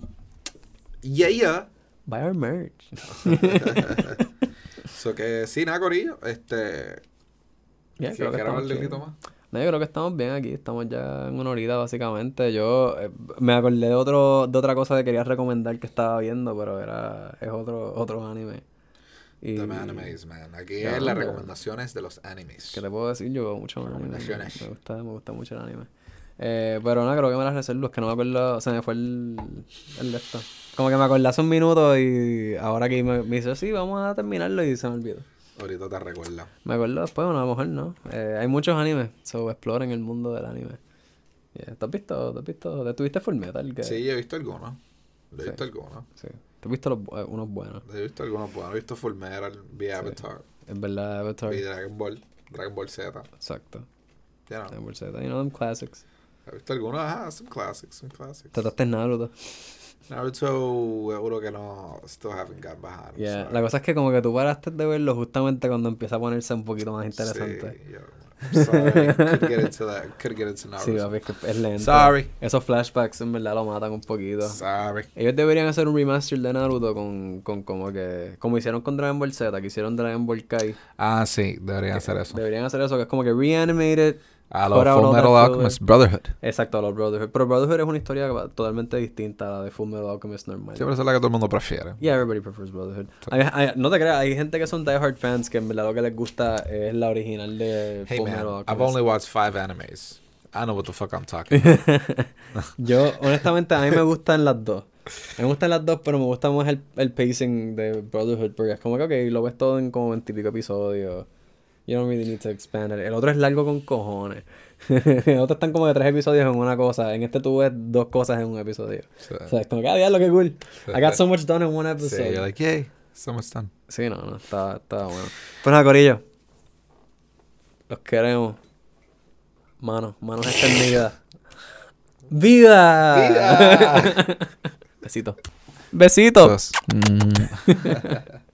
Yeah, yeah. Buy our merch. (laughs) So que sí, nada, Corillo. Este. Ya, si creo que estamos más. No, yo creo que estamos bien aquí. Estamos ya en una horita, básicamente. Yo eh, me acordé de otro de otra cosa que quería recomendar que estaba viendo, pero era es otro otro anime. Y, The animes, man. Aquí es las recomendaciones de los animes. ¿Qué te puedo decir? Yo veo mucho anime. Me gusta, me gusta mucho el anime. Eh, pero no, creo que me las reservo. Es que no me acuerdo. Se me fue el, el de esto. Como que me acordé hace un minuto y ahora que me, me dice, sí, vamos a terminarlo y se me olvidó. Ahorita te recuerda. Me acuerdo después, bueno, a lo mejor no. Eh, hay muchos animes, so exploren el mundo del anime. Yeah. ¿Te has visto? ¿Te has visto? ¿Te tuviste Full Metal? Que- Sí, he visto algunos. He Sí. visto algunos. sí. ¿Te has visto los, eh, unos buenos? He visto algunos buenos. He visto Full Metal, vi Avatar, Es verdad, Avatar. vi Dragon Ball, Dragon Ball Z. Exacto. Dragon Ball Z. You know them classics. He visto algunos, ajá, some classics, some classics. Trataste Naruto. Naruto, seguro que no, still haven't got behind. Yeah. sorry. La cosa es que como que tú paraste de verlo justamente cuando empieza a ponerse un poquito más interesante. Sí, yo, sorry, could get into that, could get into Naruto. Sí, papi, es que es lento. Sorry. Esos flashbacks en verdad lo matan un poquito. Sorry. Ellos deberían hacer un remaster de Naruto con, con como que... Como hicieron con Dragon Ball Z, que hicieron Dragon Ball Kai. Ah, sí, deberían hacer eso. Deberían hacer eso, que es como que reanimated. A los Full Metal. Alchemist Brotherhood. Exacto, a los Brotherhood. Pero Brotherhood es una historia totalmente distinta a la de Full Metal Alchemist normal. Siempre es la que todo el mundo prefiere. Yeah, everybody prefers Brotherhood. Hay- hay- no te creas, hay gente que son diehard fans que en verdad lo que les gusta es la original de Hey Full man, Metal I've Alchemist. only watched five animes. I know what the fuck I'm talking about. (laughs) Yo, honestamente, a mí me gustan las dos. Me gustan las dos, pero me gusta más el, el pacing de Brotherhood porque es como que, ok, lo ves todo en como en típico episodio. You don't really need to expand it. El otro es largo con cojones. (laughs) el otro están como de tres episodios en una cosa. En este tú ves dos cosas en un episodio. Sí. O sea, es como que, ah, diablo, qué cool. I got so much done in one Sí, episode. you're like, yay, so much done. Sí, no, no, está, está bueno. Pues nada, Corillo. Los queremos. Manos, manos extendidas. ¡Vida! ¡Vida! (laughs) Besito. Besito. Entonces, mm, (laughs)